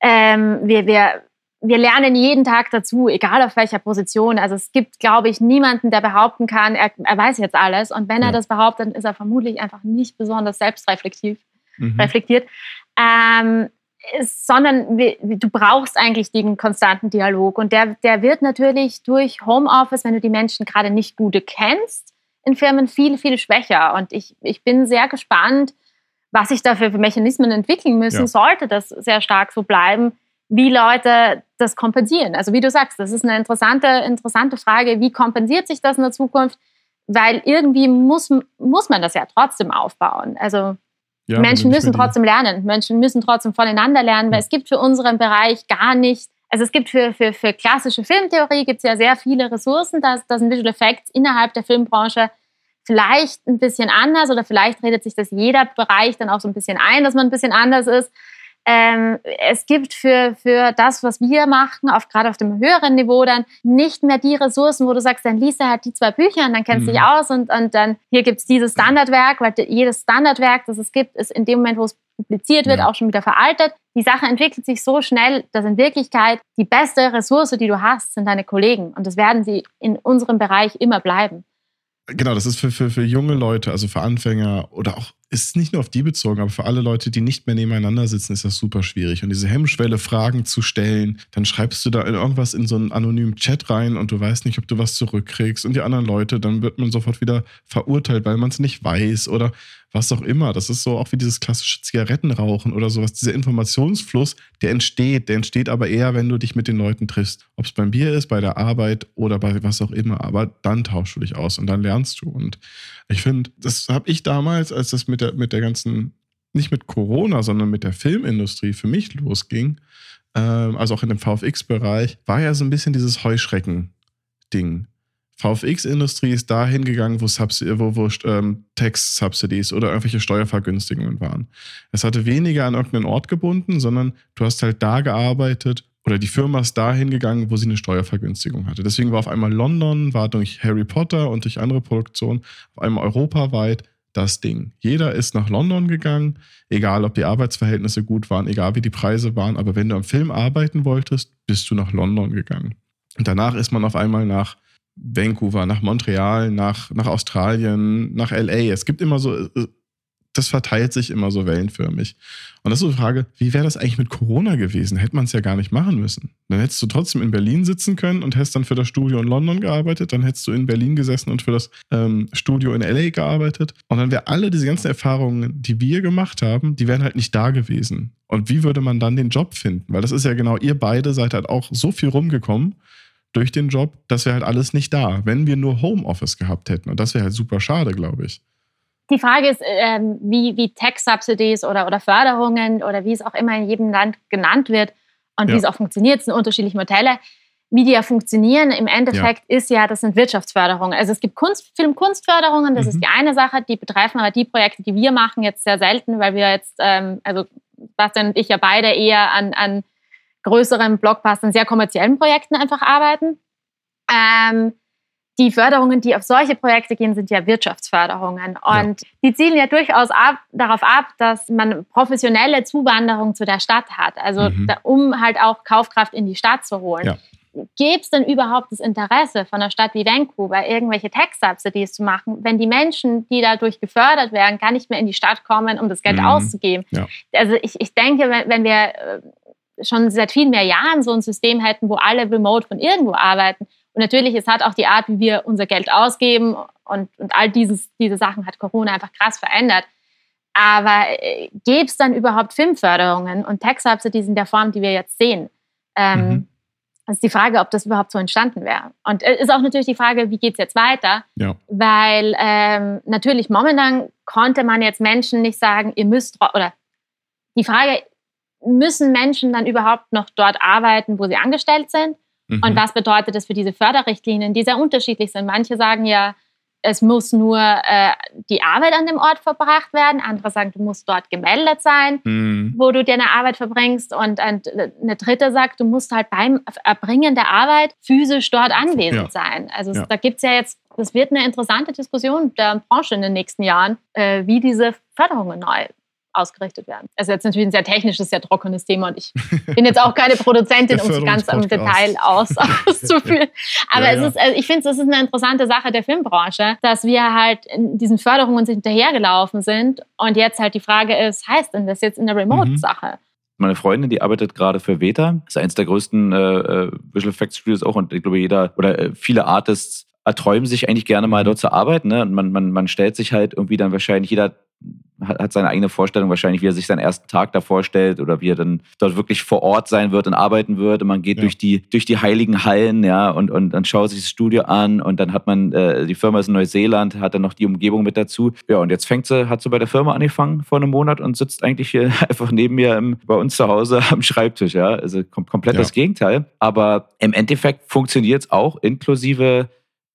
Ähm, wir, wir, wir lernen jeden Tag dazu, egal auf welcher Position. Also es gibt, glaube ich, niemanden, der behaupten kann, er, er weiß jetzt alles. Und wenn er Ja. das behauptet, dann ist er vermutlich einfach nicht besonders selbstreflektiv Mhm. reflektiert, ähm, sondern du brauchst eigentlich den konstanten Dialog. Und der, der wird natürlich durch Homeoffice, wenn du die Menschen gerade nicht gut kennst, in Firmen viel, viel schwächer. Und ich, ich bin sehr gespannt, was sich da für Mechanismen entwickeln müssen, Ja. sollte das sehr stark so bleiben, wie Leute das kompensieren. Also wie du sagst, das ist eine interessante, interessante Frage, wie kompensiert sich das in der Zukunft? Weil irgendwie muss, muss man das ja trotzdem aufbauen. Also Ja, Menschen müssen trotzdem lernen. Menschen müssen trotzdem voneinander lernen, weil es gibt für unseren Bereich gar nicht, also es gibt für, für, für klassische Filmtheorie gibt es ja sehr viele Ressourcen, da da sind Visual Effects innerhalb der Filmbranche vielleicht ein bisschen anders oder vielleicht redet sich das jeder Bereich dann auch so ein bisschen ein, dass man ein bisschen anders ist. Ähm, es gibt für, für das, was wir machen, auf, gerade auf dem höheren Niveau dann nicht mehr die Ressourcen, wo du sagst, dann liest er halt die zwei Bücher und dann kennst du Mhm. dich aus und, und dann hier gibt es dieses Standardwerk, weil jedes Standardwerk, das es gibt, ist in dem Moment, wo es publiziert wird, Ja. auch schon wieder veraltet. Die Sache entwickelt sich so schnell, dass in Wirklichkeit die beste Ressource, die du hast, sind deine Kollegen. Und das werden sie in unserem Bereich immer bleiben. Genau, das ist für, für, für junge Leute, also für Anfänger oder auch ist nicht nur auf die bezogen, aber für alle Leute, die nicht mehr nebeneinander sitzen, ist das super schwierig. Und diese Hemmschwelle, Fragen zu stellen, dann schreibst du da irgendwas in so einen anonymen Chat rein und du weißt nicht, ob du was zurückkriegst. Und die anderen Leute, dann wird man sofort wieder verurteilt, weil man es nicht weiß oder was auch immer. Das ist so auch wie dieses klassische Zigarettenrauchen oder sowas. Dieser Informationsfluss, der entsteht. Der entsteht aber eher, wenn du dich mit den Leuten triffst. Ob es beim Bier ist, bei der Arbeit oder bei was auch immer. Aber dann tauschst du dich aus und dann lernst du. Und ich finde, das habe ich damals, als das mit der, mit der ganzen, nicht mit Corona, sondern mit der Filmindustrie für mich losging, ähm, also auch in dem VFX-Bereich, war ja so ein bisschen dieses Heuschrecken-Ding. VFX-Industrie ist dahin gegangen, wo, Subs wo, wo ähm, Tax-Subsidies oder irgendwelche Steuervergünstigungen waren. Es hatte weniger an irgendeinen Ort gebunden, sondern du hast halt da gearbeitet oder die Firma ist dahin gegangen, wo sie eine Steuervergünstigung hatte. Deswegen war auf einmal London, war durch Harry Potter und durch andere Produktionen auf einmal europaweit das Ding. Jeder ist nach London gegangen, egal ob die Arbeitsverhältnisse gut waren, egal wie die Preise waren, aber wenn du am Film arbeiten wolltest, bist du nach London gegangen. Und danach ist man auf einmal nach Vancouver, nach Montreal, nach, nach Australien, nach LA. Es gibt immer so, äh, das verteilt sich immer so wellenförmig. Und das ist so die Frage, wie wäre das eigentlich mit Corona gewesen? Hätte man es ja gar nicht machen müssen. Dann hättest du trotzdem in Berlin sitzen können und hättest dann für das Studio in London gearbeitet. Dann hättest du in Berlin gesessen und für das ähm, Studio in LA gearbeitet. Und dann wären alle diese ganzen Erfahrungen, die wir gemacht haben, die wären halt nicht da gewesen. Und wie würde man dann den Job finden? Weil das ist ja genau, ihr beide seid halt auch so viel rumgekommen durch den Job, das wäre halt alles nicht da, wenn wir nur Homeoffice gehabt hätten. Und das wäre halt super schade, glaube ich. Die Frage ist, ähm, wie, wie Tech-Subsidies oder, oder Förderungen oder wie es auch immer in jedem Land genannt wird und ja. wie es auch funktioniert, es sind unterschiedliche Modelle. Wie die ja funktionieren, im Endeffekt ja. ist ja, das sind Wirtschaftsförderungen. Also es gibt Kunst, Filmkunstförderungen, das mhm. ist die eine Sache, die betreffen aber die Projekte, die wir machen, jetzt sehr selten, weil wir jetzt, ähm, also Bastian und ich ja beide eher an, an größeren Blockbustern, sehr kommerziellen Projekten einfach arbeiten. Ähm, die Förderungen, die auf solche Projekte gehen, sind ja Wirtschaftsförderungen. Und ja. die zielen ja durchaus ab, darauf ab, dass man professionelle Zuwanderung zu der Stadt hat. Also mhm. da, um halt auch Kaufkraft in die Stadt zu holen. Ja. Gäbe es denn überhaupt das Interesse von einer Stadt wie Vancouver, irgendwelche Tax-Subsidies zu machen, wenn die Menschen, die dadurch gefördert werden, gar nicht mehr in die Stadt kommen, um das Geld mhm. auszugeben? Ja. Also ich, ich denke, wenn, wenn wir äh, schon seit vielen mehr Jahren so ein System hätten, wo alle remote von irgendwo arbeiten. Und natürlich, es hat auch die Art, wie wir unser Geld ausgeben und, und all dieses, diese Sachen hat Corona einfach krass verändert. Aber äh, gäbe es dann überhaupt Filmförderungen und Tax-Subsidies in der Form, die wir jetzt sehen? Ähm, mhm. Das ist die Frage, ob das überhaupt so entstanden wäre. Und es äh, ist auch natürlich die Frage, wie geht es jetzt weiter? Ja. Weil ähm, natürlich momentan konnte man jetzt Menschen nicht sagen, ihr müsst, oder die Frage müssen Menschen dann überhaupt noch dort arbeiten, wo sie angestellt sind? Mhm. Und was bedeutet das für diese Förderrichtlinien, die sehr unterschiedlich sind? Manche sagen ja, es muss nur äh, die Arbeit an dem Ort verbracht werden. Andere sagen, du musst dort gemeldet sein, mhm. wo du deine Arbeit verbringst. Und eine dritte sagt, du musst halt beim Erbringen der Arbeit physisch dort anwesend ja. sein. Also ja. da gibt es ja jetzt, das wird eine interessante Diskussion der Branche in den nächsten Jahren, äh, wie diese Förderungen neu ausgerichtet werden. Also jetzt natürlich ein sehr technisches, sehr trockenes Thema und ich bin jetzt auch keine Produzentin, [laughs] um es ganz im Detail aus, [laughs] auszuführen. Aber ja, ja. Es ist, also ich finde, es ist eine interessante Sache der Filmbranche, dass wir halt in diesen Förderungen hinterhergelaufen sind und jetzt halt die Frage ist, heißt denn das jetzt in der Remote-Sache? Mhm. Meine Freundin, die arbeitet gerade für Veta, ist eines der größten äh, äh, Visual Effects Studios auch und ich glaube jeder oder äh, viele Artists erträumen sich eigentlich gerne mal dort zu arbeiten. Ne? Und man, man, man stellt sich halt irgendwie dann wahrscheinlich jeder hat seine eigene Vorstellung wahrscheinlich, wie er sich seinen ersten Tag da vorstellt oder wie er dann dort wirklich vor Ort sein wird und arbeiten wird. Und man geht ja. durch, die, durch die heiligen Hallen, ja, und, und dann schaut sich das Studio an und dann hat man, äh, die Firma ist in Neuseeland, hat dann noch die Umgebung mit dazu. Ja, und jetzt fängt sie, hat sie bei der Firma angefangen vor einem Monat und sitzt eigentlich hier [laughs] einfach neben mir im, bei uns zu Hause [laughs] am Schreibtisch, ja. Also kom komplett ja. das Gegenteil. Aber im Endeffekt funktioniert es auch inklusive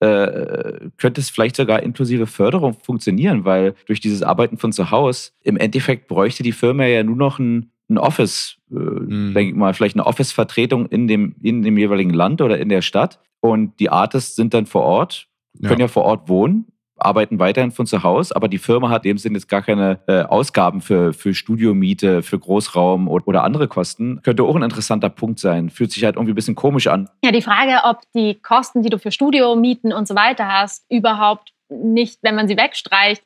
äh, könnte es vielleicht sogar inklusive Förderung funktionieren, weil durch dieses Arbeiten von zu Hause im Endeffekt bräuchte die Firma ja nur noch ein, ein Office, äh, mhm. denke ich mal, vielleicht eine Office-Vertretung in dem, in dem jeweiligen Land oder in der Stadt. Und die Artists sind dann vor Ort, können ja, ja vor Ort wohnen arbeiten weiterhin von zu Hause, aber die Firma hat in dem Sinne jetzt gar keine äh, Ausgaben für, für Studiomiete, für Großraum oder, oder andere Kosten. Könnte auch ein interessanter Punkt sein. Fühlt sich halt irgendwie ein bisschen komisch an. Ja, die Frage, ob die Kosten, die du für Studiomieten und so weiter hast, überhaupt nicht, wenn man sie wegstreicht,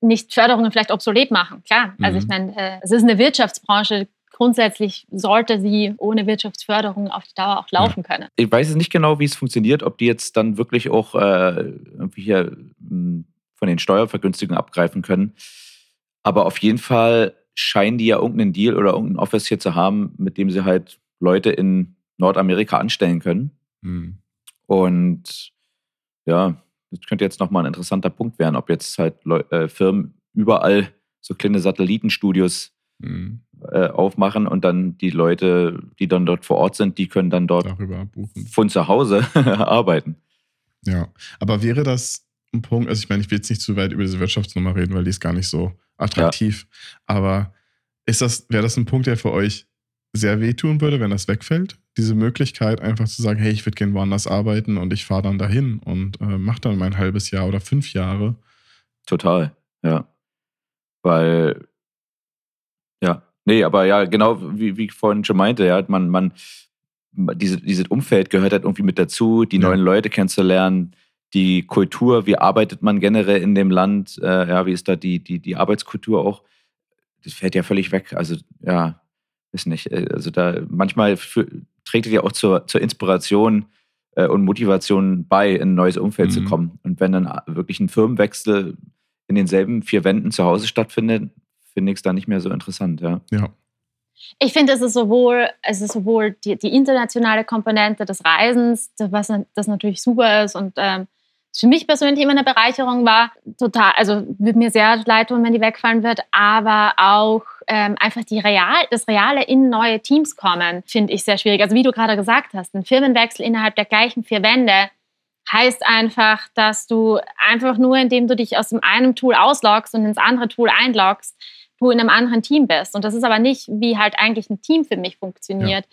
nicht Förderungen vielleicht obsolet machen. Klar, also Mhm. ich meine, äh, es ist eine Wirtschaftsbranche. Grundsätzlich sollte sie ohne Wirtschaftsförderung auf die Dauer auch laufen können. Ich weiß jetzt nicht genau, wie es funktioniert, ob die jetzt dann wirklich auch äh, irgendwie hier mh, von den Steuervergünstigungen abgreifen können. Aber auf jeden Fall scheinen die ja irgendeinen Deal oder irgendein Office hier zu haben, mit dem sie halt Leute in Nordamerika anstellen können. Hm. Und ja, das könnte jetzt nochmal ein interessanter Punkt werden, ob jetzt halt Leu äh, Firmen überall so kleine Satellitenstudios Äh, aufmachen und dann die Leute, die dann dort vor Ort sind, die können dann dort von zu Hause [laughs] arbeiten. Ja, aber wäre das ein Punkt, also ich meine, ich will jetzt nicht zu weit über diese Wirtschaftsnummer reden, weil die ist gar nicht so attraktiv. Aber ist das, wäre das ein Punkt, der für euch sehr wehtun würde, wenn das wegfällt? Diese Möglichkeit, einfach zu sagen, hey, ich würde gerne woanders arbeiten und ich fahre dann dahin und äh, mache dann mein halbes Jahr oder fünf Jahre. Total, ja. Weil, ja, nee, aber ja, genau wie, wie ich vorhin schon meinte, ja, man, man, diese, dieses Umfeld gehört halt irgendwie mit dazu, die Ja. neuen Leute kennenzulernen, die Kultur, wie arbeitet man generell in dem Land, äh, ja, wie ist da die, die, die Arbeitskultur auch, das fällt ja völlig weg. Also, ja, ist nicht. äh, Also da manchmal fü- trägt es ja auch zur, zur Inspiration äh, und Motivation bei, in ein neues Umfeld zu Mhm. kommen. Und wenn dann wirklich ein Firmenwechsel in denselben vier Wänden zu Hause stattfindet, finde ich es dann nicht mehr so interessant, ja. Ja. Ich finde, es ist sowohl, es ist sowohl die, die internationale Komponente des Reisens, das- was das natürlich super ist und ähm, für mich persönlich immer eine Bereicherung war. Total, also würde mir sehr leid tun, wenn die wegfallen wird, aber auch ähm, einfach die real, das Reale in neue Teams kommen, finde ich sehr schwierig. Also wie du gerade gesagt hast, ein Firmenwechsel innerhalb der gleichen vier Wände heißt einfach, dass du einfach nur, indem du dich aus dem einen Tool ausloggst und ins andere Tool einloggst, du in einem anderen Team bist. Und das ist aber nicht, wie halt eigentlich ein Team für mich funktioniert.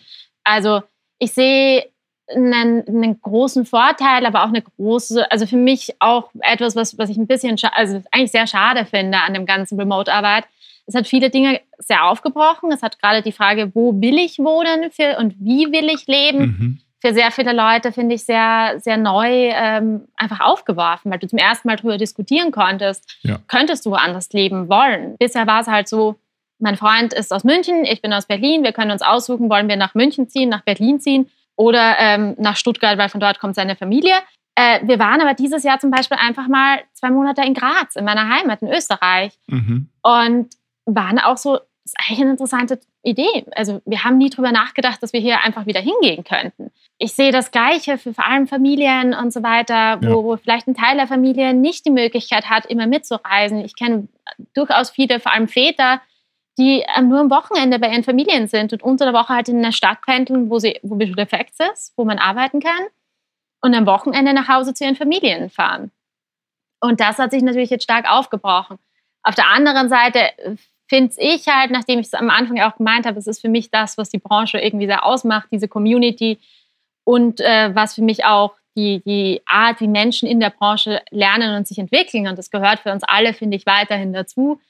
Also ich sehe einen, einen großen Vorteil, aber auch eine große, also für mich auch etwas, was, was ich ein bisschen, also eigentlich sehr schade finde an dem ganzen Remote-Arbeit. Es hat viele Dinge sehr aufgebrochen. Es hat gerade die Frage, wo will ich wohnen für, und wie will ich leben, Mhm. Für sehr viele Leute, finde ich, sehr, sehr neu ähm, einfach aufgeworfen, weil du zum ersten Mal darüber diskutieren konntest, Ja. könntest du woanders leben wollen. Bisher war es halt so, mein Freund ist aus München, ich bin aus Berlin, wir können uns aussuchen, wollen wir nach München ziehen, nach Berlin ziehen oder ähm, nach Stuttgart, weil von dort kommt seine Familie. Äh, wir waren aber dieses Jahr zum Beispiel einfach mal zwei Monate in Graz, in meiner Heimat in Österreich Mhm. und waren auch so, ist eigentlich eine interessante Idee. Also wir haben nie drüber nachgedacht, dass wir hier einfach wieder hingehen könnten. Ich sehe das Gleiche für vor allem Familien und so weiter, wo, Ja. vielleicht ein Teil der Familie nicht die Möglichkeit hat, immer mitzureisen. Ich kenne durchaus viele, vor allem Väter, die ähm, nur am Wochenende bei ihren Familien sind und unter der Woche halt in einer Stadt pendeln, wo, sie, wo Visual Effects ist, wo man arbeiten kann und am Wochenende nach Hause zu ihren Familien fahren. Und das hat sich natürlich jetzt stark aufgebrochen. Auf der anderen Seite finde ich halt, nachdem ich es am Anfang auch gemeint habe, es ist für mich das, was die Branche irgendwie sehr ausmacht, diese Community und äh, was für mich auch die, die Art, wie Menschen in der Branche lernen und sich entwickeln, und das gehört für uns alle, finde ich, weiterhin dazu,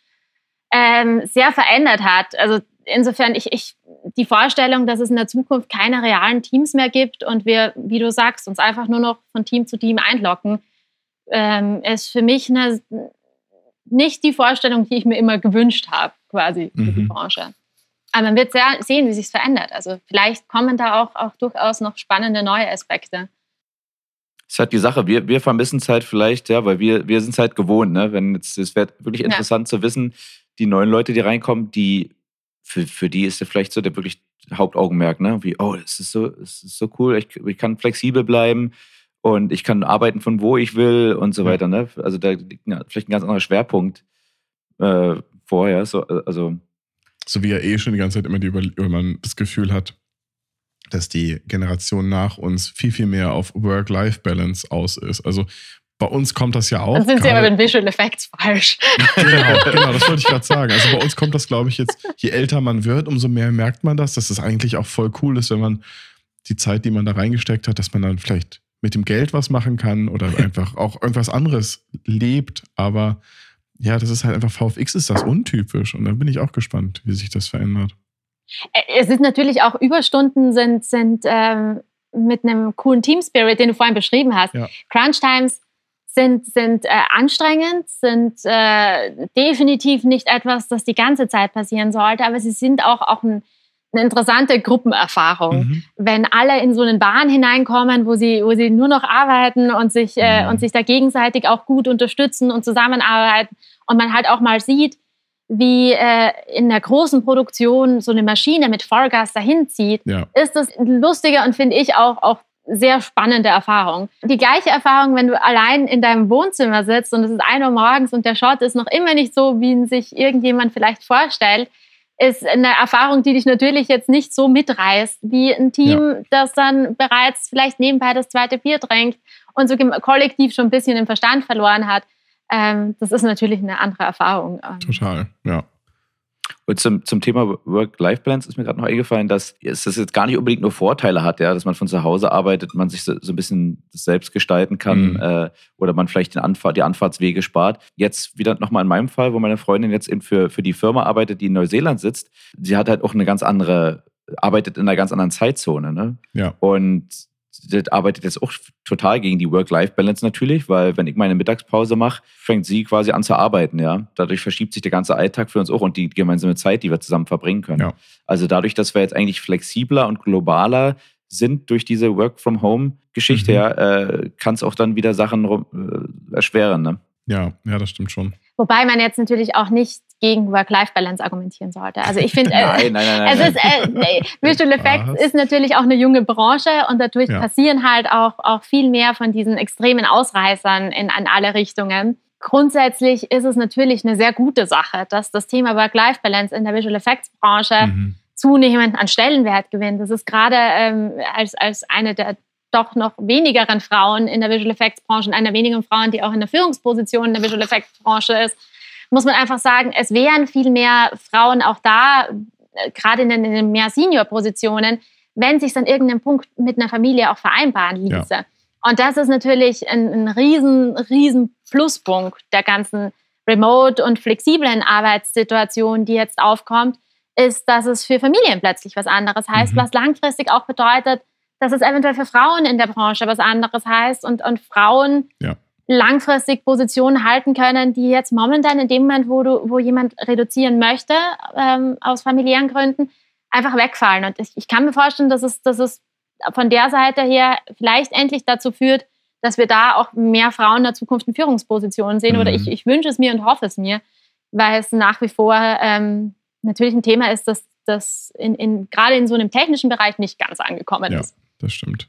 ähm, sehr verändert hat. Also insofern, ich, ich, die Vorstellung, dass es in der Zukunft keine realen Teams mehr gibt und wir, wie du sagst, uns einfach nur noch von Team zu Team einloggen, ähm, ist für mich eine, nicht die Vorstellung, die ich mir immer gewünscht habe, quasi für die Mhm. Branche. Aber man wird sehr sehen, wie sich es verändert. Also vielleicht kommen da auch, auch durchaus noch spannende neue Aspekte. ist halt die Sache, wir, wir vermissen es halt vielleicht, ja, weil wir, wir sind es halt gewohnt, ne? Wenn jetzt, es wäre wirklich Ja. interessant zu wissen, die neuen Leute, die reinkommen, die, für, für die ist ja vielleicht so der wirklich Hauptaugenmerk, ne? Wie, oh, das ist so, das ist so cool, ich, ich kann flexibel bleiben und ich kann arbeiten von wo ich will und so Ja. weiter, ne? Also da liegt vielleicht ein ganz anderer Schwerpunkt äh, vorher, so, also So wie ja eh schon die ganze Zeit immer die Über über man das Gefühl hat, dass die Generation nach uns viel, viel mehr auf Work-Life-Balance aus ist. Also bei uns kommt das ja auch. Dann sind sie aber mit Visual Effects falsch. genau, [laughs] genau, das wollte ich gerade sagen. Also bei uns kommt das, glaube ich, jetzt, je älter man wird, umso mehr merkt man das, dass es eigentlich auch voll cool ist, wenn man die Zeit, die man da reingesteckt hat, dass man dann vielleicht mit dem Geld was machen kann oder [laughs] einfach auch irgendwas anderes lebt. Aber ja, das ist halt einfach VFX ist das untypisch und da bin ich auch gespannt, wie sich das verändert. Es ist natürlich auch Überstunden sind, sind ähm, mit einem coolen Team Spirit, den du vorhin beschrieben hast. Ja. Crunch Times sind, sind äh, anstrengend, sind äh, definitiv nicht etwas, das die ganze Zeit passieren sollte, aber sie sind auch, auch ein, eine interessante Gruppenerfahrung. Mhm. Wenn alle in so einen Bahn hineinkommen, wo sie, wo sie nur noch arbeiten und sich, äh, Mhm. und sich da gegenseitig auch gut unterstützen und zusammenarbeiten und man halt auch mal sieht, wie äh, in der großen Produktion so eine Maschine mit Vollgas dahin zieht, Ja. ist das eine lustige und finde ich auch, auch sehr spannende Erfahrung. Die gleiche Erfahrung, wenn du allein in deinem Wohnzimmer sitzt und es ist 1 Uhr morgens und der Shot ist noch immer nicht so, wie ihn sich irgendjemand vielleicht vorstellt, ist eine Erfahrung, die dich natürlich jetzt nicht so mitreißt, wie ein Team, das dann bereits vielleicht nebenbei das zweite Bier trinkt und so kollektiv schon ein bisschen den Verstand verloren hat. Ähm, das ist natürlich eine andere Erfahrung. Ähm, Total, ja. Und zum, zum Thema Work-Life-Balance ist mir gerade noch eingefallen, dass es das jetzt gar nicht unbedingt nur Vorteile hat, ja, dass man von zu Hause arbeitet, man sich so, so ein bisschen selbst gestalten kann Mhm. äh, oder man vielleicht den Anfahr die Anfahrtswege spart. Jetzt wieder nochmal in meinem Fall, wo meine Freundin jetzt eben für, für die Firma arbeitet, die in Neuseeland sitzt. Sie hat halt auch eine ganz andere, arbeitet in einer ganz anderen Zeitzone. Ne? Ja. Und das arbeitet jetzt auch total gegen die Work-Life-Balance natürlich, weil wenn ich meine Mittagspause mache, fängt sie quasi an zu arbeiten, ja. Dadurch verschiebt sich der ganze Alltag für uns auch und die gemeinsame Zeit, die wir zusammen verbringen können. Ja. Also dadurch, dass wir jetzt eigentlich flexibler und globaler sind durch diese Work-from-Home-Geschichte, Mhm. ja, äh, kann es auch dann wieder Sachen äh, erschweren. Ne? Ja, ja, das stimmt schon. Wobei man jetzt natürlich auch nicht gegen Work-Life-Balance argumentieren sollte. Also ich finde, [laughs] äh, Nein, nein, nein, nein. es nein. ist, äh, Visual Effects ist natürlich auch eine junge Branche und dadurch Ja. passieren halt auch, auch viel mehr von diesen extremen Ausreißern in, in alle Richtungen. Grundsätzlich ist es natürlich eine sehr gute Sache, dass das Thema Work-Life-Balance in der Visual Effects-Branche Mhm. zunehmend an Stellenwert gewinnt. Das ist gerade ähm, als, als eine der doch noch wenigeren Frauen in der Visual Effects Branche und einer wenigen Frauen, die auch in der Führungsposition in der Visual Effects Branche ist, muss man einfach sagen, es wären viel mehr Frauen auch da, äh, gerade in den, in den mehr Senior-Positionen, wenn sich an irgendeinem Punkt mit einer Familie auch vereinbaren ließe. Und das ist natürlich ein, ein riesen, riesen Pluspunkt der ganzen remote und flexiblen Arbeitssituation, die jetzt aufkommt, ist, dass es für Familien plötzlich was anderes heißt, Mhm. was langfristig auch bedeutet, dass es eventuell für Frauen in der Branche was anderes heißt und, und Frauen Ja. Langfristig Positionen halten können, die jetzt momentan in dem Moment, wo, du, wo jemand reduzieren möchte, ähm, aus familiären Gründen, einfach wegfallen. Und ich, ich kann mir vorstellen, dass es, dass es von der Seite her vielleicht endlich dazu führt, dass wir da auch mehr Frauen in der Zukunft in Führungspositionen sehen. Oder Mhm. ich, ich wünsche es mir und hoffe es mir, weil es nach wie vor ähm, natürlich ein Thema ist, das, das in, in, gerade in so einem technischen Bereich nicht ganz angekommen Ja. ist. Das stimmt.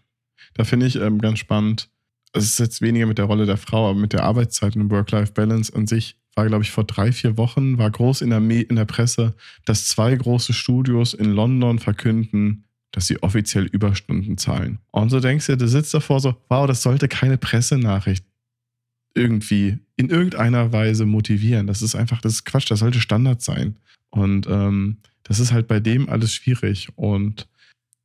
Da finde ich ähm, ganz spannend, es ist jetzt weniger mit der Rolle der Frau, aber mit der Arbeitszeit und Work-Life-Balance an sich war, glaube ich, vor drei, vier Wochen, war groß in der, in der Presse, dass zwei große Studios in London verkünden, dass sie offiziell Überstunden zahlen. Und so denkst du, du sitzt davor so, wow, das sollte keine Pressenachricht irgendwie in irgendeiner Weise motivieren. Das ist einfach, das ist Quatsch, das sollte Standard sein. Und ähm, das ist halt bei dem alles schwierig. Und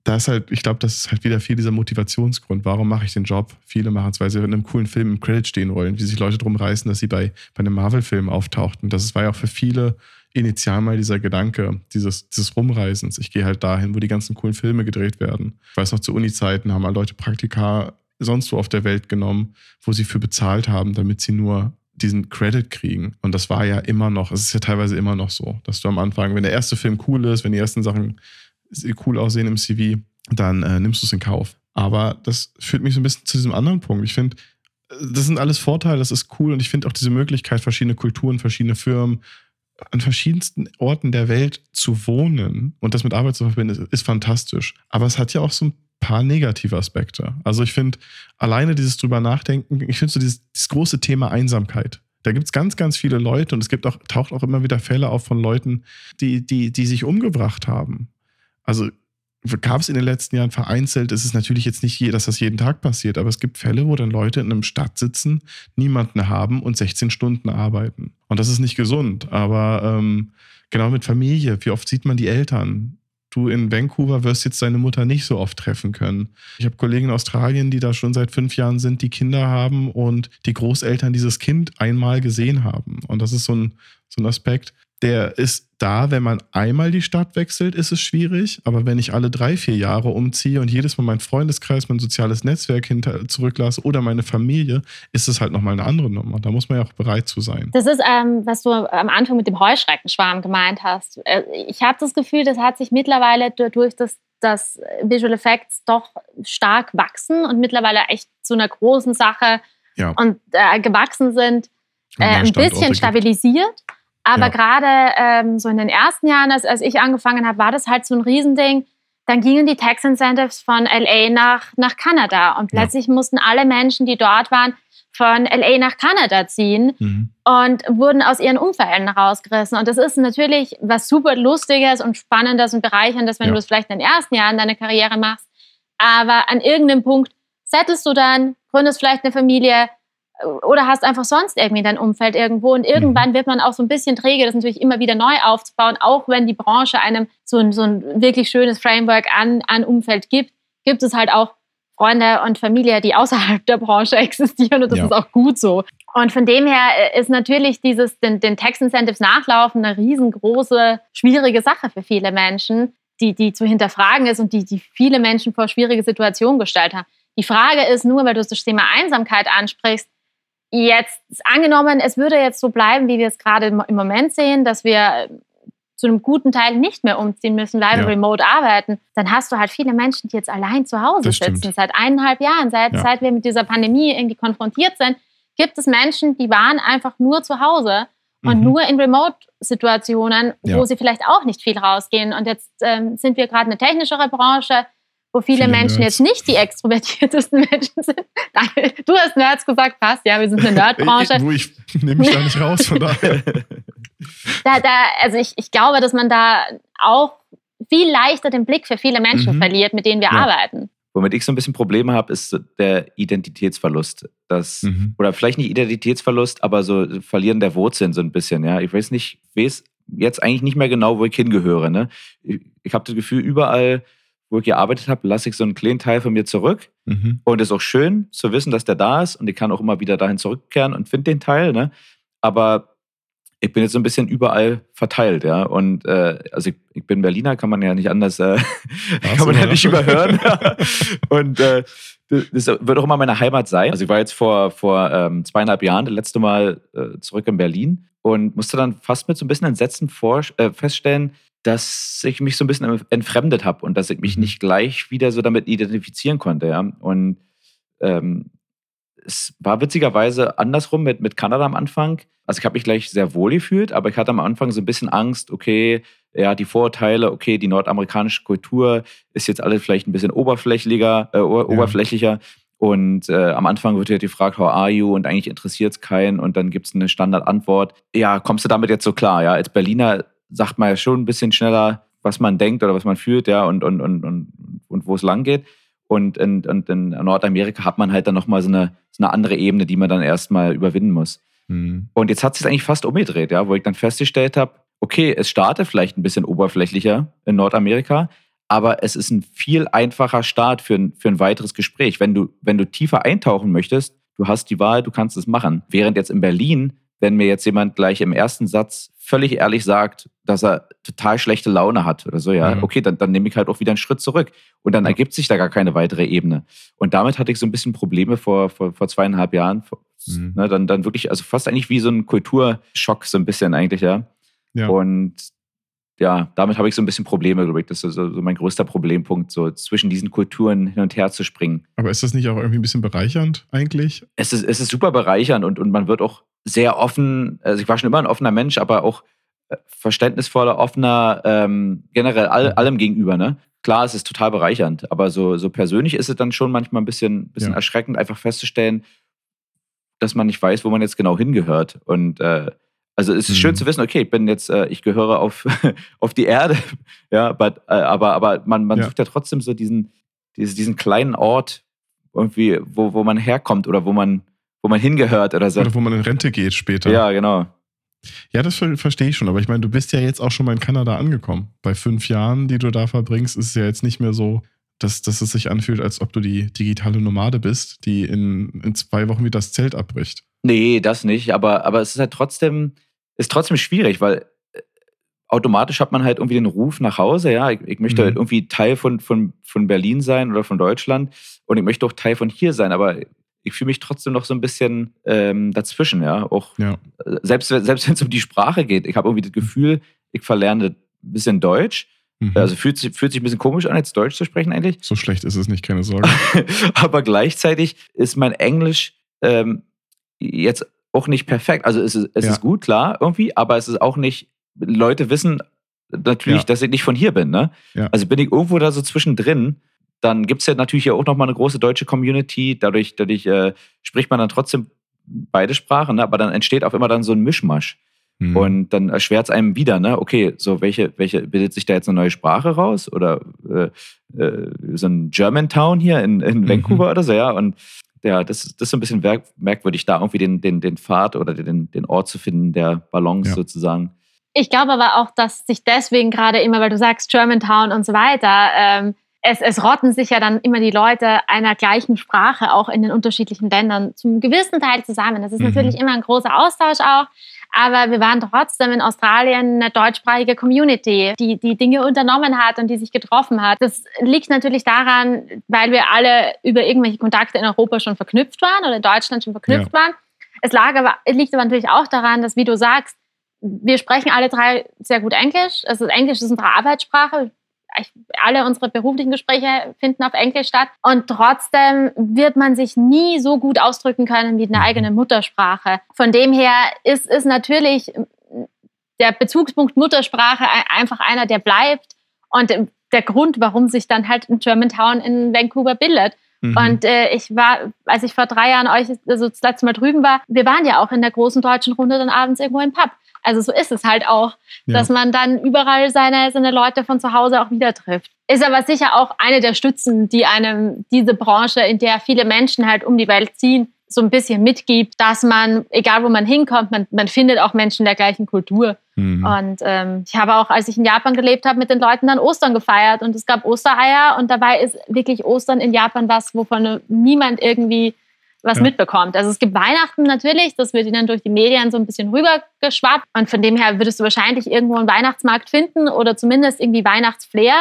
da ist halt, ich glaube, das ist halt wieder viel dieser Motivationsgrund. Warum mache ich den Job? Viele machen es, weil sie in einem coolen Film im Credit stehen wollen, wie sich Leute drum reißen, dass sie bei, bei einem Marvel-Film auftauchten. Das war ja auch für viele initial mal dieser Gedanke, dieses, dieses Rumreisens. Ich gehe halt dahin, wo die ganzen coolen Filme gedreht werden. Ich weiß noch, zu Uni-Zeiten haben mal Leute Praktika sonst wo auf der Welt genommen, wo sie für bezahlt haben, damit sie nur diesen Credit kriegen. Und das war ja immer noch, es ist ja teilweise immer noch so, dass du am Anfang, wenn der erste Film cool ist, wenn die ersten Sachen cool aussehen im CV, dann äh, nimmst du es in Kauf. Aber das führt mich so ein bisschen zu diesem anderen Punkt. Ich finde, das sind alles Vorteile, das ist cool und ich finde auch diese Möglichkeit, verschiedene Kulturen, verschiedene Firmen an verschiedensten Orten der Welt zu wohnen und das mit Arbeit zu verbinden, ist, ist fantastisch. Aber es hat ja auch so ein paar negative Aspekte. Also ich finde, alleine dieses drüber nachdenken, ich finde so dieses, dieses große Thema Einsamkeit. Da gibt es ganz, ganz viele Leute und es gibt auch, taucht auch immer wieder Fälle auf von Leuten, die, die, die sich umgebracht haben. Also gab es in den letzten Jahren vereinzelt, es ist natürlich jetzt nicht, je, dass das jeden Tag passiert, aber es gibt Fälle, wo dann Leute in einem Stadt sitzen, niemanden haben und 16 Stunden arbeiten. Und das ist nicht gesund, aber ähm, genau mit Familie, wie oft sieht man die Eltern? Du in Vancouver wirst jetzt deine Mutter nicht so oft treffen können. Ich habe Kollegen in Australien, die da schon seit fünf Jahren sind, die Kinder haben und die Großeltern dieses Kind einmal gesehen haben. Und das ist so ein, so ein Aspekt. Der ist da, wenn man einmal die Stadt wechselt, ist es schwierig. Aber wenn ich alle drei, vier Jahre umziehe und jedes Mal meinen Freundeskreis, mein soziales Netzwerk hinter, zurücklasse oder meine Familie, ist es halt nochmal eine andere Nummer. Da muss man ja auch bereit zu sein. Das ist, ähm, was du am Anfang mit dem Heuschreckenschwarm gemeint hast. Äh, Ich habe das Gefühl, das hat sich mittlerweile durch das, dass Visual Effects doch stark wachsen und mittlerweile echt zu einer großen Sache Ja. und äh, gewachsen sind, äh, ein bisschen gibt. Aber Ja. gerade ähm, so in den ersten Jahren, als, als ich angefangen habe, war das halt so ein Riesending. Dann gingen die Tax Incentives von LA nach, nach Kanada und Ja. plötzlich mussten alle Menschen, die dort waren, von LA nach Kanada ziehen Mhm. und wurden aus ihren Umfelden rausgerissen. Und das ist natürlich was super Lustiges und Spannendes und Bereicherndes, wenn Ja. du es vielleicht in den ersten Jahren deiner Karriere machst. Aber an irgendeinem Punkt settelst du dann, gründest vielleicht eine Familie oder hast einfach sonst irgendwie dein Umfeld irgendwo. Und irgendwann wird man auch so ein bisschen träge, das natürlich immer wieder neu aufzubauen, auch wenn die Branche einem so ein, so ein wirklich schönes Framework an, an Umfeld gibt, gibt es halt auch Freunde und Familie, die außerhalb der Branche [laughs] existieren und das Ja. ist auch gut so. Und von dem her äh, ist natürlich dieses den, den Tax Incentives nachlaufen eine riesengroße, schwierige Sache für viele Menschen, die, die zu hinterfragen ist und die, die viele Menschen vor schwierige Situationen gestellt haben. Die Frage ist nur, weil du das Thema Einsamkeit ansprichst, jetzt angenommen, es würde jetzt so bleiben, wie wir es gerade im Moment sehen, dass wir äh, zu einem guten Teil nicht mehr umziehen müssen, weil wir Ja. remote arbeiten, dann hast du halt viele Menschen, die jetzt allein zu Hause Das stimmt. sitzen, seit eineinhalb Jahren, seit, Ja. seit wir mit dieser Pandemie irgendwie konfrontiert sind, gibt es Menschen, die waren einfach nur zu Hause und Mhm. nur in Remote-Situationen, wo Ja. sie vielleicht auch nicht viel rausgehen. Und jetzt ähm, sind wir gerade eine technischere Branche, wo viele, Viele Menschen Nerds. jetzt nicht die extrovertiertesten [laughs] Menschen sind. Du hast Nerds gesagt, passt, ja, wir sind eine [laughs] Nerdbranche. Ich, du, ich nehme mich da nicht raus, von daher. [laughs] da, da, also ich, ich glaube, dass man da auch viel leichter den Blick für viele Menschen Mhm. verliert, mit denen wir Ja. arbeiten. Womit ich so ein bisschen Probleme habe, ist so der Identitätsverlust. Das, Mhm. Oder vielleicht nicht Identitätsverlust, aber so Verlieren der Wurzeln so ein bisschen. Ja, Ich weiß nicht, weiß jetzt eigentlich nicht mehr genau, wo ich hingehöre. Ne? Ich, ich habe das Gefühl, überall, wo ich gearbeitet habe, lasse ich so einen kleinen Teil von mir zurück. Mhm. Und es ist auch schön zu wissen, dass der da ist und ich kann auch immer wieder dahin zurückkehren und finde den Teil. Ne? Aber ich bin jetzt so ein bisschen überall verteilt, ja. Und äh, also ich, ich bin Berliner, kann man ja nicht anders, äh, [laughs] kann man ja nicht überhören. [laughs] und äh, das wird auch immer meine Heimat sein. Also ich war jetzt vor, vor ähm, zweieinhalb Jahren das letzte Mal äh, zurück in Berlin und musste dann fast mit so ein bisschen Entsetzen vor, äh, feststellen, dass ich mich so ein bisschen entfremdet habe und dass ich mich Mhm. nicht gleich wieder so damit identifizieren konnte. Ja? Und ähm, es war witzigerweise andersrum mit, mit Kanada am Anfang. Also ich habe mich gleich sehr wohl gefühlt, aber ich hatte am Anfang so ein bisschen Angst, okay, ja, die Vorurteile, okay, die nordamerikanische Kultur ist jetzt alles vielleicht ein bisschen oberflächlicher, äh, oberflächlicher. Und äh, am Anfang wird ja gefragt, how are you? Und eigentlich interessiert es keinen. Und dann gibt es eine Standardantwort. Ja, kommst du damit jetzt so klar? Ja, als Berliner sagt man ja schon ein bisschen schneller, was man denkt oder was man fühlt, ja, und, und, und, und, und wo es lang geht. Und in, und in Nordamerika hat man halt dann nochmal so eine, so eine andere Ebene, die man dann erstmal überwinden muss. Mhm. Und jetzt hat sich eigentlich fast umgedreht, ja, wo ich dann festgestellt habe, okay, es startet vielleicht ein bisschen oberflächlicher in Nordamerika, aber es ist ein viel einfacher Start für ein, für ein weiteres Gespräch. Wenn du, wenn du tiefer eintauchen möchtest, du hast die Wahl, du kannst es machen. Während jetzt in Berlin, wenn mir jetzt jemand gleich im ersten Satz völlig ehrlich sagt, dass er total schlechte Laune hat oder so, ja, Mhm. okay, dann, dann nehme ich halt auch wieder einen Schritt zurück. Und dann ergibt sich da gar keine weitere Ebene. Und damit hatte ich so ein bisschen Probleme vor, vor, vor zweieinhalb Jahren. Mhm. Ne, dann, dann wirklich, also fast eigentlich wie so ein Kulturschock, so ein bisschen eigentlich, ja. Ja. Und ja, damit habe ich so ein bisschen Probleme, glaube ich. Das ist so, so mein größter Problempunkt, so zwischen diesen Kulturen hin und her zu springen. Aber ist das nicht auch irgendwie ein bisschen bereichernd eigentlich? Es ist, es ist super bereichernd und, und man wird auch sehr offen, also ich war schon immer ein offener Mensch, aber auch äh, verständnisvoller, offener, ähm, generell all, allem gegenüber, ne? Klar, es ist total bereichernd, aber so, so persönlich ist es dann schon manchmal ein bisschen, bisschen Ja. erschreckend, einfach festzustellen, dass man nicht weiß, wo man jetzt genau hingehört. Und äh, also es ist Mhm. schön zu wissen, okay, ich bin jetzt, äh, ich gehöre auf, [laughs] auf die Erde, [laughs] ja, but, äh, aber, aber man, man Ja. sucht ja trotzdem so diesen, diesen, kleinen Ort irgendwie, wo, wo man herkommt oder wo man, wo man hingehört oder so. Oder wo man in Rente geht später. Ja, genau. Ja, das ver verstehe ich schon. Aber ich meine, du bist ja jetzt auch schon mal in Kanada angekommen. Bei fünf Jahren, die du da verbringst, ist es ja jetzt nicht mehr so, dass, dass es sich anfühlt, als ob du die digitale Nomade bist, die in, in zwei Wochen wieder das Zelt abbricht. Nee, das nicht, aber, aber es ist halt trotzdem, ist trotzdem schwierig, weil automatisch hat man halt irgendwie den Ruf nach Hause, ja. Ich, ich möchte Mhm. halt irgendwie Teil von, von, von Berlin sein oder von Deutschland und ich möchte auch Teil von hier sein, aber ich fühle mich trotzdem noch so ein bisschen ähm, dazwischen, ja. Auch Ja. äh, selbst, selbst wenn es um die Sprache geht, ich habe irgendwie das Gefühl, ich verlerne ein bisschen Deutsch. Mhm. Also fühlt sich, fühlt sich ein bisschen komisch an, jetzt Deutsch zu sprechen eigentlich. so schlecht ist es nicht, keine Sorge. [laughs] aber gleichzeitig ist mein Englisch ähm, jetzt auch nicht perfekt. Also es ist, es Ja. ist gut, klar, irgendwie, aber es ist auch nicht, Leute wissen natürlich, Ja. dass ich nicht von hier bin. Ne? Ja. Also bin ich irgendwo da so zwischendrin. Dann gibt es ja natürlich ja auch nochmal eine große deutsche Community. Dadurch, dadurch äh, spricht man dann trotzdem beide Sprachen, ne? aber dann entsteht auch immer dann so ein Mischmasch. Mhm. Und dann erschwert es einem wieder, ne? Okay, so welche, welche bildet sich da jetzt eine neue Sprache raus? Oder äh, äh, so ein Germantown hier in, in Mhm. Vancouver oder so, ja. Und ja, das, ist- das ist so ein bisschen merk merkwürdig, da irgendwie den, den, den Pfad oder den, den Ort zu finden, der Balance Ja. sozusagen. Ich glaube aber auch, dass sich deswegen gerade immer, weil du sagst Germantown und so weiter, ähm, es, es rotten sich ja dann immer die Leute einer gleichen Sprache auch in den unterschiedlichen Ländern zum gewissen Teil zusammen. Das ist Mhm. natürlich immer ein großer Austausch auch. Aber wir waren trotzdem in Australien eine deutschsprachige Community, die die Dinge unternommen hat und die sich getroffen hat. Das liegt natürlich daran, weil wir alle über irgendwelche Kontakte in Europa schon verknüpft waren oder in Deutschland schon verknüpft waren. Es lag aber, es liegt aber natürlich auch daran, dass, wie du sagst, wir sprechen alle drei sehr gut Englisch. Also Englisch ist unsere Arbeitssprache. Ich, alle unsere beruflichen Gespräche finden auf Englisch statt. Und trotzdem wird man sich nie so gut ausdrücken können wie eine eigene Muttersprache. Von dem her ist, ist natürlich der Bezugspunkt Muttersprache ein- einfach einer, der bleibt. Und der Grund, warum sich dann halt ein Germantown in Vancouver bildet. Mhm. Und äh, ich war, als ich vor drei Jahren euch also das letzte Mal drüben war, wir waren ja auch in der großen deutschen Runde dann abends irgendwo im Pub. Also so ist es halt auch, Ja. dass man dann überall seine, seine Leute von zu Hause auch wieder trifft. Ist aber sicher auch eine der Stützen, die einem diese Branche, in der viele Menschen halt um die Welt ziehen, so ein bisschen mitgibt, dass man, egal wo man hinkommt, man, man findet auch Menschen der gleichen Kultur. Mhm. Und ähm, ich habe auch, als ich in Japan gelebt habe, mit den Leuten dann Ostern gefeiert und es gab Ostereier und dabei ist wirklich Ostern in Japan was, wovon niemand irgendwie was Ja. mitbekommt. Also es gibt Weihnachten natürlich, das wird ihnen durch die Medien so ein bisschen rübergeschwappt und von dem her würdest du wahrscheinlich irgendwo einen Weihnachtsmarkt finden oder zumindest irgendwie Weihnachtsflair.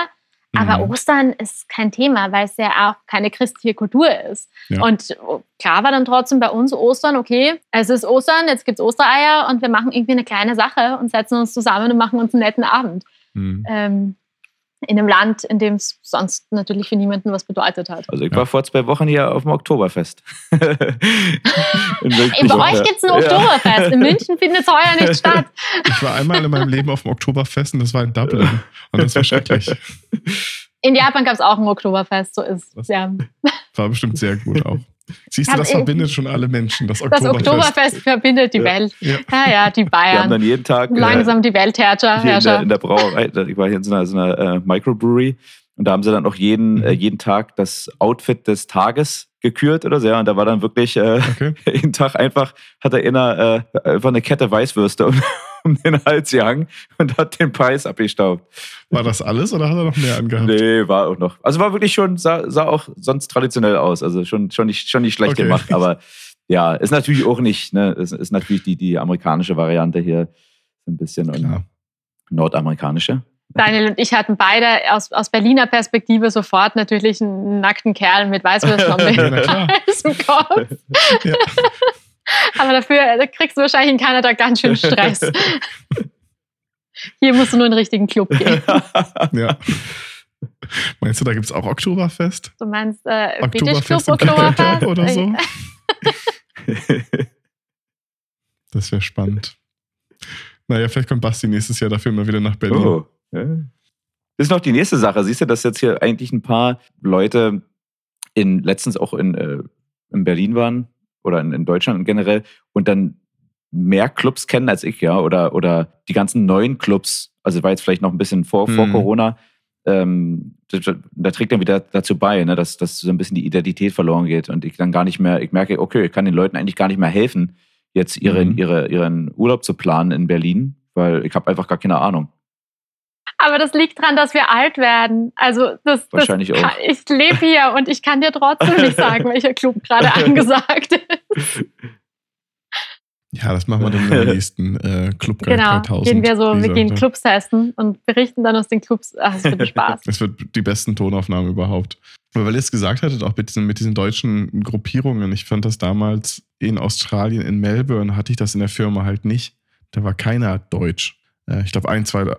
Aber Mhm. Ostern ist kein Thema, weil es ja auch keine christliche Kultur ist. Ja. Und klar war dann trotzdem bei uns Ostern, okay, es ist Ostern, jetzt gibt es Ostereier und wir machen irgendwie eine kleine Sache und setzen uns zusammen und machen uns einen netten Abend. Mhm. Ähm, in einem Land, in dem es sonst natürlich für niemanden was bedeutet hat. Also ich Ja. war vor zwei Wochen hier auf dem Oktoberfest. [laughs] Bei euch gibt es ein Ja. Oktoberfest. In München findet es heuer nicht [laughs] statt. Ich war einmal in meinem Leben auf dem Oktoberfest und das war in Dublin. Und das war schrecklich. [laughs] In Japan gab es auch ein Oktoberfest, so ist Was? ja. War bestimmt sehr gut auch. Siehst du, das verbindet schon alle Menschen, das Das Oktoberfest. Oktoberfest verbindet die Ja. Welt. Ja. Ja, ja, die Wir haben dann Bayern. jeden Tag äh, Langsam die Weltherrscher. hier in der, in der Brauerei, da- ich war hier in so einer, so einer äh, Microbrewery und da haben sie dann auch jeden, Mhm. äh, jeden Tag das Outfit des Tages gekürt oder so. Ja, und da war dann wirklich äh, Okay. [laughs] jeden Tag einfach, hat er inner, äh, einfach eine Kette Weißwürste um, um den Hals gehangen und hat den Preis abgestaubt. War das alles oder hat er noch mehr angehabt? Nee, war auch noch. Also war wirklich schon, sah, sah auch sonst traditionell aus. Also schon, schon, nicht, schon nicht schlecht Okay. gemacht, aber ja, ist natürlich auch nicht, ne? Ist, ist natürlich die, die amerikanische Variante hier ein bisschen und nordamerikanische. Daniel und ich hatten beide aus, aus Berliner Perspektive sofort natürlich einen nackten Kerl mit [laughs] Ja. Hals [laughs] im Kopf. Ja. Aber dafür äh, kriegst du wahrscheinlich in Kanada ganz schön Stress. [laughs] Hier musst du nur in den richtigen Club gehen. [laughs] ja. Meinst du, da gibt es auch Oktoberfest? Du meinst äh, Oktoberfest Oktoberfest? Oder so? [laughs] Das wäre spannend. Naja, vielleicht kommt Basti nächstes Jahr dafür mal wieder nach Berlin. Oh. Ja. Das ist noch die nächste Sache. Siehst du, dass jetzt hier eigentlich ein paar Leute in, letztens auch in, äh, in Berlin waren oder in, in Deutschland generell und dann mehr Clubs kennen als ich, ja, oder, oder die ganzen neuen Clubs, also war jetzt vielleicht noch ein bisschen vor, vor Mhm. Corona, ähm, da, da trägt dann wieder dazu bei, ne, dass, dass so ein bisschen die Identität verloren geht und ich dann gar nicht mehr, ich merke, okay, ich kann den Leuten eigentlich gar nicht mehr helfen, jetzt ihren, Mhm. ihre, ihren Urlaub zu planen in Berlin, weil ich habe einfach gar keine Ahnung. Aber das liegt daran, dass wir alt werden. Also das, Wahrscheinlich das auch. ich lebe hier und ich kann dir trotzdem nicht sagen, welcher Club gerade [laughs] angesagt ist. Ja, das machen wir dann in der nächsten äh, Club Genau, 3000. gehen wir so, wir gehen Clubs testen und berichten dann aus den Clubs. Ach, es wird Spaß. [laughs] Das wird die besten Tonaufnahmen überhaupt. Aber weil ihr es gesagt hattet, auch mit diesen, mit diesen deutschen Gruppierungen, ich fand das damals in Australien, in Melbourne, hatte ich das in der Firma halt nicht. Da war keiner deutsch. Äh, Ich glaube, ein, zwei, äh,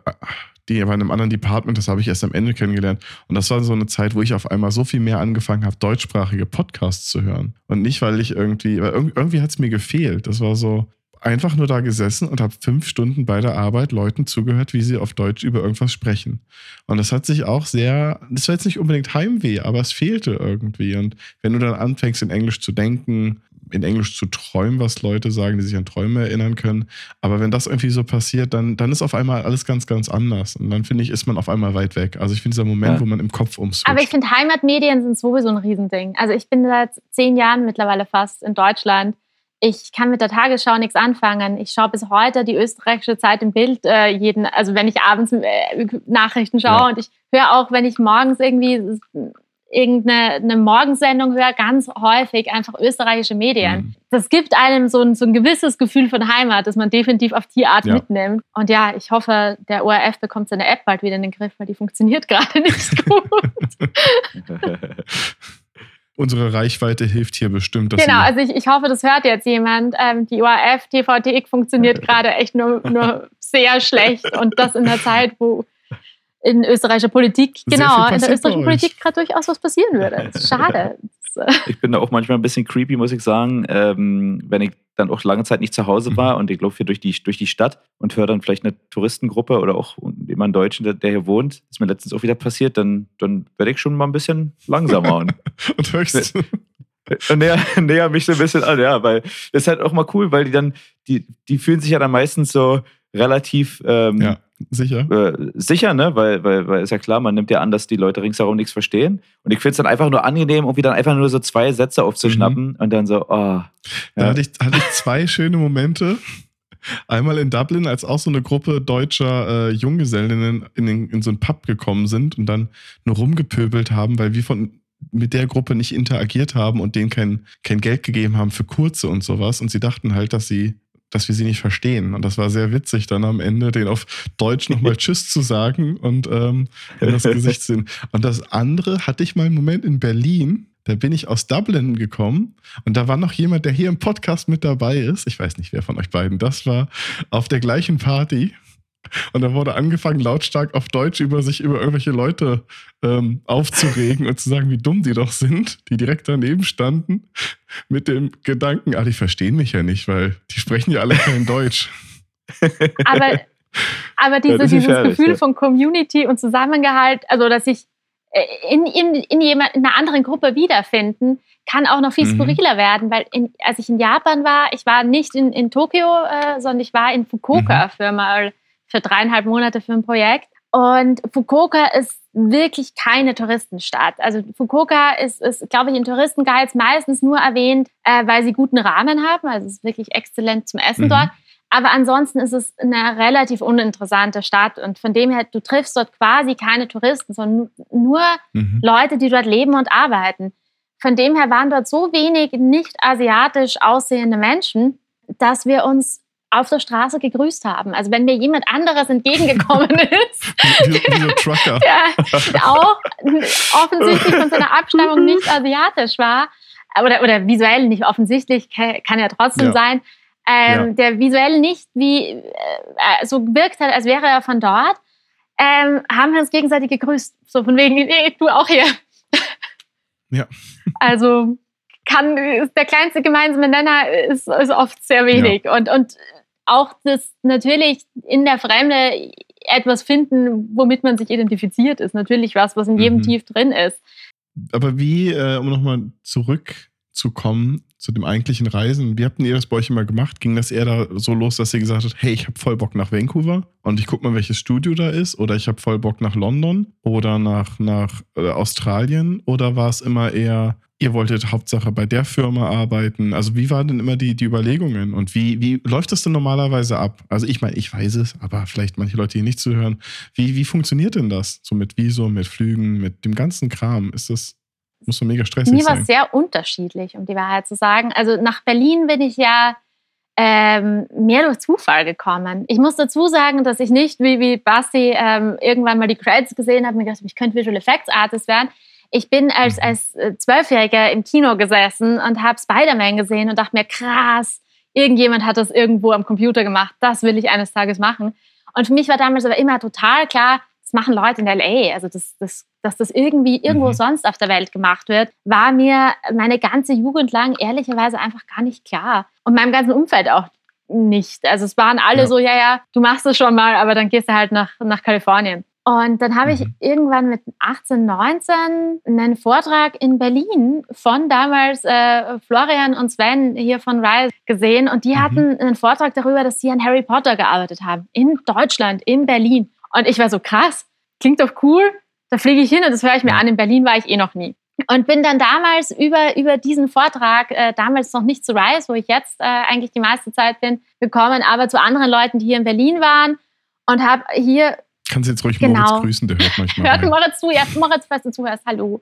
die waren in einem anderen Department, das habe ich erst am Ende kennengelernt. Und das war so eine Zeit, wo ich auf einmal so viel mehr angefangen habe, deutschsprachige Podcasts zu hören. Und nicht, weil ich irgendwie, weil irg- irgendwie hat es mir gefehlt. Das war so einfach nur da gesessen und habe fünf Stunden bei der Arbeit Leuten zugehört, wie sie auf Deutsch über irgendwas sprechen. Und das hat sich auch sehr, das war jetzt nicht unbedingt Heimweh, aber es fehlte irgendwie. Und wenn du dann anfängst, in Englisch zu denken, in Englisch zu träumen, was Leute sagen, die sich an Träume erinnern können, aber wenn das irgendwie so passiert, dann, dann ist auf einmal alles ganz, ganz anders. Und dann finde ich, ist man auf einmal weit weg. Also ich finde dieser Moment, Ja. wo man im Kopf umswitcht. Aber ich finde, Heimatmedien sind sowieso ein Riesending. Also ich bin seit zehn Jahren mittlerweile fast in Deutschland. Ich kann mit der Tagesschau nichts anfangen. Ich schaue bis heute die österreichische Zeit im Bild äh, jeden, also wenn ich abends äh, Nachrichten schaue Ja. und ich höre auch, wenn ich morgens irgendwie irgendeine eine Morgensendung höre, ganz häufig einfach österreichische Medien. Mhm. Das gibt einem so ein, so ein gewisses Gefühl von Heimat, das man definitiv auf die Art Ja. mitnimmt. Und ja, ich hoffe, der ORF bekommt seine App bald wieder in den Griff, weil die funktioniert [laughs] gerade nicht gut. [laughs] Unsere Reichweite hilft hier bestimmt. Genau, also ich, ich hoffe, das hört jetzt jemand. Ähm, die ORF TVTX funktioniert [laughs] gerade echt nur, nur sehr schlecht und das in der Zeit, wo in österreichischer Politik, genau, in der österreichischen. Politik gerade durchaus was passieren würde. Das ist äh, Ich bin da auch manchmal ein bisschen creepy, muss ich sagen, ähm, wenn ich dann auch lange Zeit nicht zu Hause Mhm. war und ich laufe hier durch die, durch die Stadt und höre dann vielleicht eine Touristengruppe oder auch jemanden Deutschen, der, der hier wohnt. ist mir letztens auch wieder passiert, dann, dann werde ich schon mal ein bisschen langsamer. und [laughs] und höchst. und näher, [laughs] näher mich so ein bisschen an, ja, weil das ist halt auch mal cool, weil die dann, die, die fühlen sich ja dann meistens so relativ ähm, Ja, sicher. äh, sicher, ne? Weil, weil, weil ist ja klar, man nimmt ja an, dass die Leute ringsherum nichts verstehen. Und ich finde es dann einfach nur angenehm, irgendwie dann einfach nur so zwei Sätze aufzuschnappen und dann so, oh. Da Ja. hatte ich, hatte ich zwei schöne Momente. Einmal in Dublin, als auch so eine Gruppe deutscher äh, Junggesellinnen in, den, in so einen Pub gekommen sind und dann nur rumgepöbelt haben, weil wir von mit der Gruppe nicht interagiert haben und denen kein, kein Geld gegeben haben für Kurze und sowas. Und sie dachten halt, dass sie dass wir sie nicht verstehen. Und das war sehr witzig, dann am Ende den auf Deutsch nochmal [laughs] Tschüss zu sagen und ähm, in das Gesicht zu sehen. Und das andere hatte ich mal einen Moment in Berlin. Da bin ich aus Dublin gekommen und da war noch jemand, der hier im Podcast mit dabei ist. Ich weiß nicht, wer von euch beiden das war. Auf der gleichen Party. Und da wurde angefangen, lautstark auf Deutsch über sich, über irgendwelche Leute ähm, aufzuregen und zu sagen, wie dumm die doch sind, die direkt daneben standen, mit dem Gedanken, ah, die verstehen mich ja nicht, weil die sprechen ja alle kein Deutsch. [laughs] aber, aber diese, ist dieses herrlich, Gefühl ja. von Community und Zusammengehalt, also dass ich äh, in, in, in, jemand, in einer anderen Gruppe wiederfinden, kann auch noch viel Mhm. skurriler werden, weil in, als ich in Japan war, ich war nicht in, in Tokio, äh, sondern ich war in Fukuoka für mal für dreieinhalb Monate für ein Projekt. Und Fukuoka ist wirklich keine Touristenstadt. Also Fukuoka ist, ist glaube ich, in Touristenguides meistens nur erwähnt, äh, weil sie guten Rahmen haben. Also es ist wirklich exzellent zum Essen Mhm. dort. Aber ansonsten ist es eine relativ uninteressante Stadt. Und von dem her, du triffst dort quasi keine Touristen, sondern nur Mhm. Leute, die dort leben und arbeiten. Von dem her waren dort so wenig nicht asiatisch aussehende Menschen, dass wir uns auf der Straße gegrüßt haben. Also wenn mir jemand anderes entgegengekommen [laughs] ist, Trucker. [laughs] der auch offensichtlich von seiner Abstammung nicht asiatisch war, oder, oder visuell nicht offensichtlich, kann kann ja trotzdem Ja. sein, ähm, Ja. der visuell nicht wie äh, so gewirkt hat, als wäre er von dort, ähm, haben wir uns gegenseitig gegrüßt. So von wegen, nee, du auch hier. Ja. [laughs] Also kann der kleinste gemeinsame Nenner ist, ist oft sehr wenig. Und, und auch das natürlich in der Fremde etwas finden, womit man sich identifiziert, ist natürlich was, was in jedem Mhm. tief drin ist. Aber wie, äh, um nochmal zurückzukommen zu dem eigentlichen Reisen, wie habt ihr das bei euch immer gemacht? Ging das eher da so los, dass ihr gesagt habt, hey, ich habe voll Bock nach Vancouver und ich guck mal, welches Studio da ist oder ich habe voll Bock nach London oder nach, nach äh, Australien oder war es immer eher, ihr wolltet Hauptsache bei der Firma arbeiten? Also wie waren denn immer die, die Überlegungen und wie, wie läuft das denn normalerweise ab? Also ich meine, ich weiß es, aber vielleicht manche Leute hier nicht zuhören. Wie, wie funktioniert denn das? So mit Visum, mit Flügen, mit dem ganzen Kram? Ist das, muss doch mega stressig Mir war sein. es sehr unterschiedlich, um die Wahrheit zu sagen. Also nach Berlin bin ich ja ähm, mehr durch Zufall gekommen. Ich muss dazu sagen, dass ich nicht wie, wie Basti ähm, irgendwann mal die Credits gesehen habe und mir gedacht, ich könnte Visual Effects Artist werden. Ich bin als, als äh, Zwölfjähriger im Kino gesessen und habe Spider-Man gesehen und dachte mir, krass, irgendjemand hat das irgendwo am Computer gemacht. Das will ich eines Tages machen. Und für mich war damals aber immer total klar, das machen Leute in LA. Also, das, das, dass das irgendwie irgendwo mhm. sonst auf der Welt gemacht wird, war mir meine ganze Jugend lang ehrlicherweise einfach gar nicht klar. Und meinem ganzen Umfeld auch nicht. Also, es waren alle ja. so, ja, ja, du machst es schon mal, aber dann gehst du halt nach, nach Kalifornien. Und dann habe ich mhm. irgendwann mit 18, 19 einen Vortrag in Berlin von damals äh, Florian und Sven hier von Rise gesehen. Und die mhm. hatten einen Vortrag darüber, dass sie an Harry Potter gearbeitet haben. In Deutschland, in Berlin. Und ich war so krass, klingt doch cool. Da fliege ich hin und das höre ich mir an. In Berlin war ich eh noch nie. Und bin dann damals über, über diesen Vortrag, äh, damals noch nicht zu Rise, wo ich jetzt äh, eigentlich die meiste Zeit bin, gekommen, aber zu anderen Leuten, die hier in Berlin waren und habe hier Kannst jetzt ruhig genau. Moritz grüßen, der hört [laughs] manchmal. Hört Moritz zu, ja, Moritz, falls du zuhörst, hallo.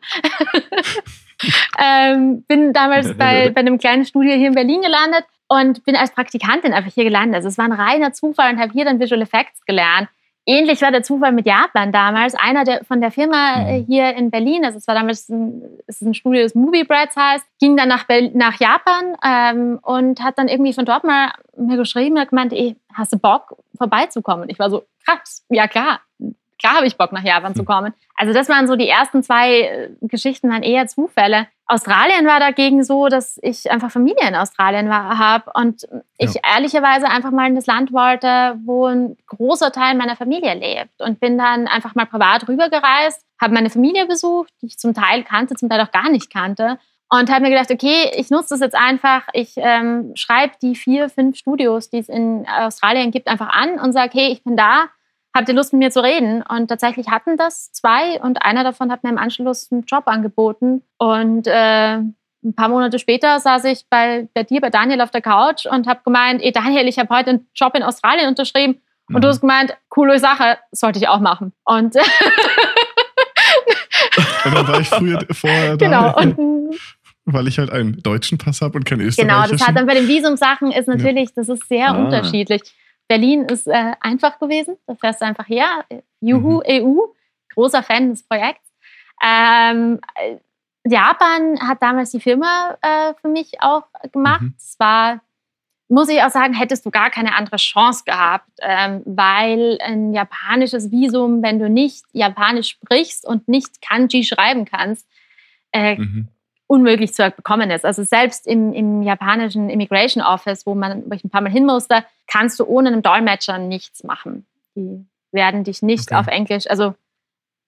[laughs] ähm, bin damals [laughs] bei, bei einem kleinen Studio hier in Berlin gelandet und bin als Praktikantin einfach hier gelandet. Also es war ein reiner Zufall und habe hier dann Visual Effects gelernt. Ähnlich war der Zufall mit Japan damals. Einer der, von der Firma äh, mhm. hier in Berlin, also es war damals ein, es ist ein Studio, das Movie Brights heißt, ging dann nach, nach Japan ähm, und hat dann irgendwie von dort mal mir geschrieben, hat gemeint, ey, hast du Bock vorbeizukommen? Und ich war so, krass, ja klar, klar habe ich Bock nach Japan zu hm. kommen. Also das waren so die ersten zwei äh, Geschichten, waren eher Zufälle. Australien war dagegen so, dass ich einfach Familie in Australien habe und ich ja. ehrlicherweise einfach mal in das Land wollte, wo ein großer Teil meiner Familie lebt und bin dann einfach mal privat rübergereist, habe meine Familie besucht, die ich zum Teil kannte, zum Teil auch gar nicht kannte und habe mir gedacht, okay, ich nutze das jetzt einfach. Ich ähm, schreibe die vier, fünf Studios, die es in Australien gibt, einfach an und sage, hey, ich bin da habt ihr Lust mit mir zu reden? Und tatsächlich hatten das zwei und einer davon hat mir im Anschluss einen Job angeboten. Und äh, ein paar Monate später saß ich bei, bei dir, bei Daniel auf der Couch und habe gemeint, ey Daniel, ich habe heute einen Job in Australien unterschrieben. Und mhm. du hast gemeint, coole Sache, sollte ich auch machen. Und, [laughs] und dann war ich früher vorher da. Genau. [laughs] Und, weil ich halt einen deutschen Pass habe und keinen österreichischen. Genau, das hat dann bei den Visumsachen ist natürlich, ja. das ist sehr ah. unterschiedlich. Berlin ist äh, einfach gewesen. Da fährst du einfach her. Juhu, mhm. EU. Großer Fan des Projekts. Ähm, äh, Japan hat damals die Firma äh, für mich auch gemacht. Mhm. Es war, muss ich auch sagen, hättest du gar keine andere Chance gehabt, ähm, weil ein japanisches Visum, wenn du nicht Japanisch sprichst und nicht Kanji schreiben kannst, äh, mhm unmöglich zu bekommen ist. Also selbst im, im japanischen Immigration Office, wo, man, wo ich ein paar Mal hin musste, kannst du ohne einen Dolmetscher nichts machen. Die werden dich nicht okay. auf Englisch, also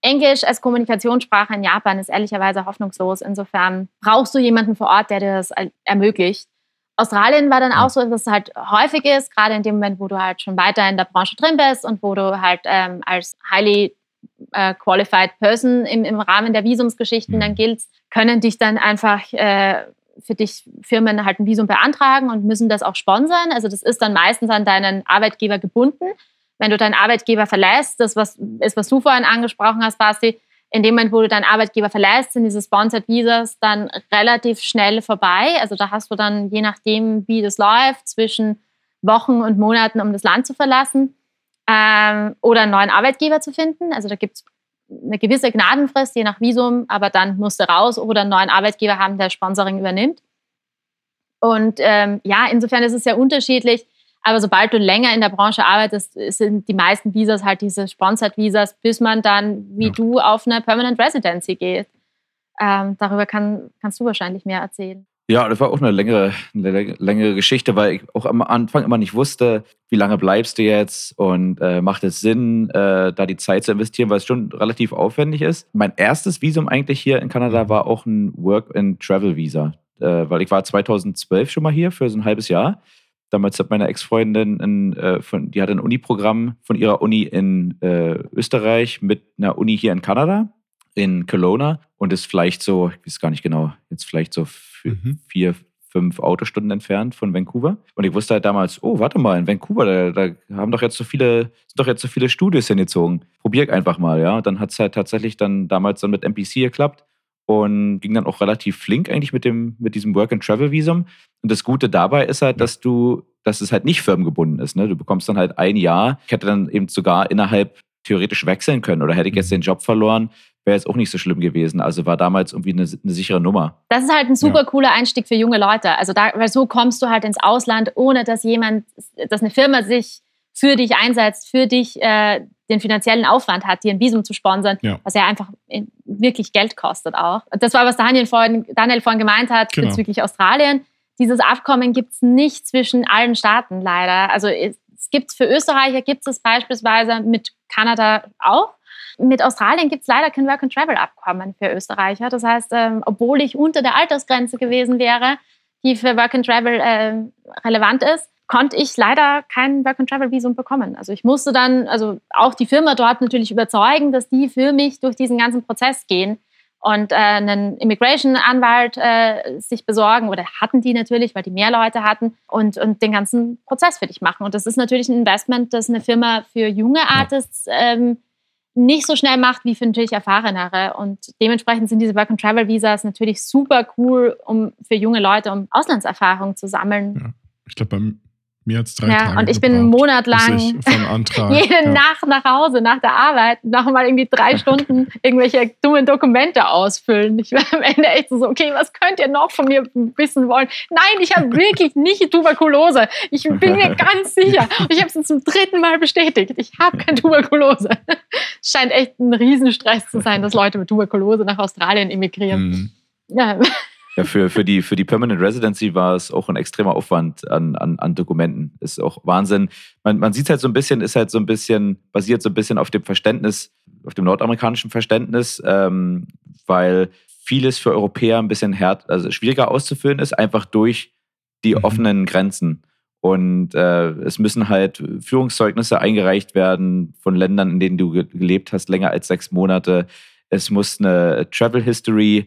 Englisch als Kommunikationssprache in Japan ist ehrlicherweise hoffnungslos. Insofern brauchst du jemanden vor Ort, der dir das ermöglicht. Australien war dann auch so, dass es halt häufig ist, gerade in dem Moment, wo du halt schon weiter in der Branche drin bist und wo du halt ähm, als highly äh, qualified person im, im Rahmen der Visumsgeschichten mhm. dann giltst, können dich dann einfach äh, für dich Firmen halt ein Visum beantragen und müssen das auch sponsern. Also das ist dann meistens an deinen Arbeitgeber gebunden. Wenn du deinen Arbeitgeber verlässt, das was ist, was du vorhin angesprochen hast, Basti, in dem Moment, wo du deinen Arbeitgeber verlässt, sind diese Sponsored Visas dann relativ schnell vorbei. Also da hast du dann, je nachdem, wie das läuft, zwischen Wochen und Monaten, um das Land zu verlassen ähm, oder einen neuen Arbeitgeber zu finden. Also da gibt es eine gewisse Gnadenfrist, je nach Visum, aber dann musst du raus oder einen neuen Arbeitgeber haben, der Sponsoring übernimmt. Und ähm, ja, insofern ist es sehr unterschiedlich. Aber sobald du länger in der Branche arbeitest, sind die meisten Visas halt diese Sponsored Visas, bis man dann wie ja. du auf eine Permanent Residency geht. Ähm, darüber kann, kannst du wahrscheinlich mehr erzählen. Ja, das war auch eine längere, eine längere Geschichte, weil ich auch am Anfang immer nicht wusste, wie lange bleibst du jetzt und äh, macht es Sinn, äh, da die Zeit zu investieren, weil es schon relativ aufwendig ist. Mein erstes Visum eigentlich hier in Kanada war auch ein Work-and-Travel-Visa, äh, weil ich war 2012 schon mal hier für so ein halbes Jahr. Damals hat meine Ex-Freundin, ein, äh, die hatte ein Uni-Programm von ihrer Uni in äh, Österreich mit einer Uni hier in Kanada in Kelowna und ist vielleicht so, ich weiß gar nicht genau, jetzt vielleicht so mhm. vier, fünf Autostunden entfernt von Vancouver. Und ich wusste halt damals, oh, warte mal, in Vancouver, da, da haben doch jetzt so viele, sind doch jetzt so viele Studios hingezogen. Probier einfach mal, ja. Und dann hat es halt tatsächlich dann damals dann mit MPC geklappt und ging dann auch relativ flink eigentlich mit dem, mit diesem Work-and-Travel-Visum. Und das Gute dabei ist halt, dass du dass es halt nicht firmengebunden ist. Ne? Du bekommst dann halt ein Jahr. Ich hätte dann eben sogar innerhalb theoretisch wechseln können oder hätte ich jetzt den Job verloren, wäre jetzt auch nicht so schlimm gewesen. Also war damals irgendwie eine, eine sichere Nummer. Das ist halt ein super cooler Einstieg für junge Leute. Also da, weil so kommst du halt ins Ausland, ohne dass jemand, dass eine Firma sich für dich einsetzt, für dich äh, den finanziellen Aufwand hat, dir ein Visum zu sponsern, Ja. was ja einfach in- wirklich Geld kostet auch. Das war, was Daniel vorhin, Daniel vorhin gemeint hat Genau. bezüglich Australien. Dieses Abkommen gibt es nicht zwischen allen Staaten leider. Also es, es gibt für Österreicher gibt es beispielsweise mit Kanada auch. Mit Australien gibt es leider kein Work-and-Travel-Abkommen für Österreicher. Das heißt, ähm, obwohl ich unter der Altersgrenze gewesen wäre, die für Work-and-Travel ähm, relevant ist, konnte ich leider kein Work-and-Travel-Visum bekommen. Also ich musste dann, also auch die Firma dort natürlich überzeugen, dass die für mich durch diesen ganzen Prozess gehen und äh, einen Immigration-Anwalt äh, sich besorgen oder hatten die natürlich, weil die mehr Leute hatten und, und den ganzen Prozess für dich machen. Und das ist natürlich ein Investment, das eine Firma für junge Artists ähm, nicht so schnell macht wie für natürlich erfahrenere. Und dementsprechend sind diese Work-and-Travel-Visas natürlich super cool, um für junge Leute, um Auslandserfahrung zu sammeln. Ich glaube, mir hat es drei Ja, Tage und ich bin einen gebraucht, Monat bis lang ich von Antrag. [laughs] jede ja. Nacht nach Hause, nach der Arbeit, nochmal irgendwie drei [laughs] Stunden irgendwelche dummen Dokumente ausfüllen. Ich war am Ende echt so, okay, was könnt ihr noch von mir wissen wollen? Nein, ich habe wirklich nicht Tuberkulose. Ich bin mir [laughs] ganz sicher. Und ich habe es zum dritten Mal bestätigt. Ich habe keine Tuberkulose. Es scheint echt ein Riesenstress zu sein, dass Leute mit Tuberkulose nach Australien emigrieren. Mhm. Ja. Ja, für, für, die, für die Permanent Residency war es auch ein extremer Aufwand an, an, an Dokumenten. Ist auch Wahnsinn. Man, man sieht es halt so ein bisschen, ist halt so ein bisschen, basiert so ein bisschen auf dem Verständnis, auf dem nordamerikanischen Verständnis, ähm, weil vieles für Europäer ein bisschen härter, also schwieriger auszufüllen ist, einfach durch die Mhm. offenen Grenzen. Und äh, es müssen halt Führungszeugnisse eingereicht werden von Ländern, in denen du ge gelebt hast, länger als sechs Monate. Es muss eine Travel History äh,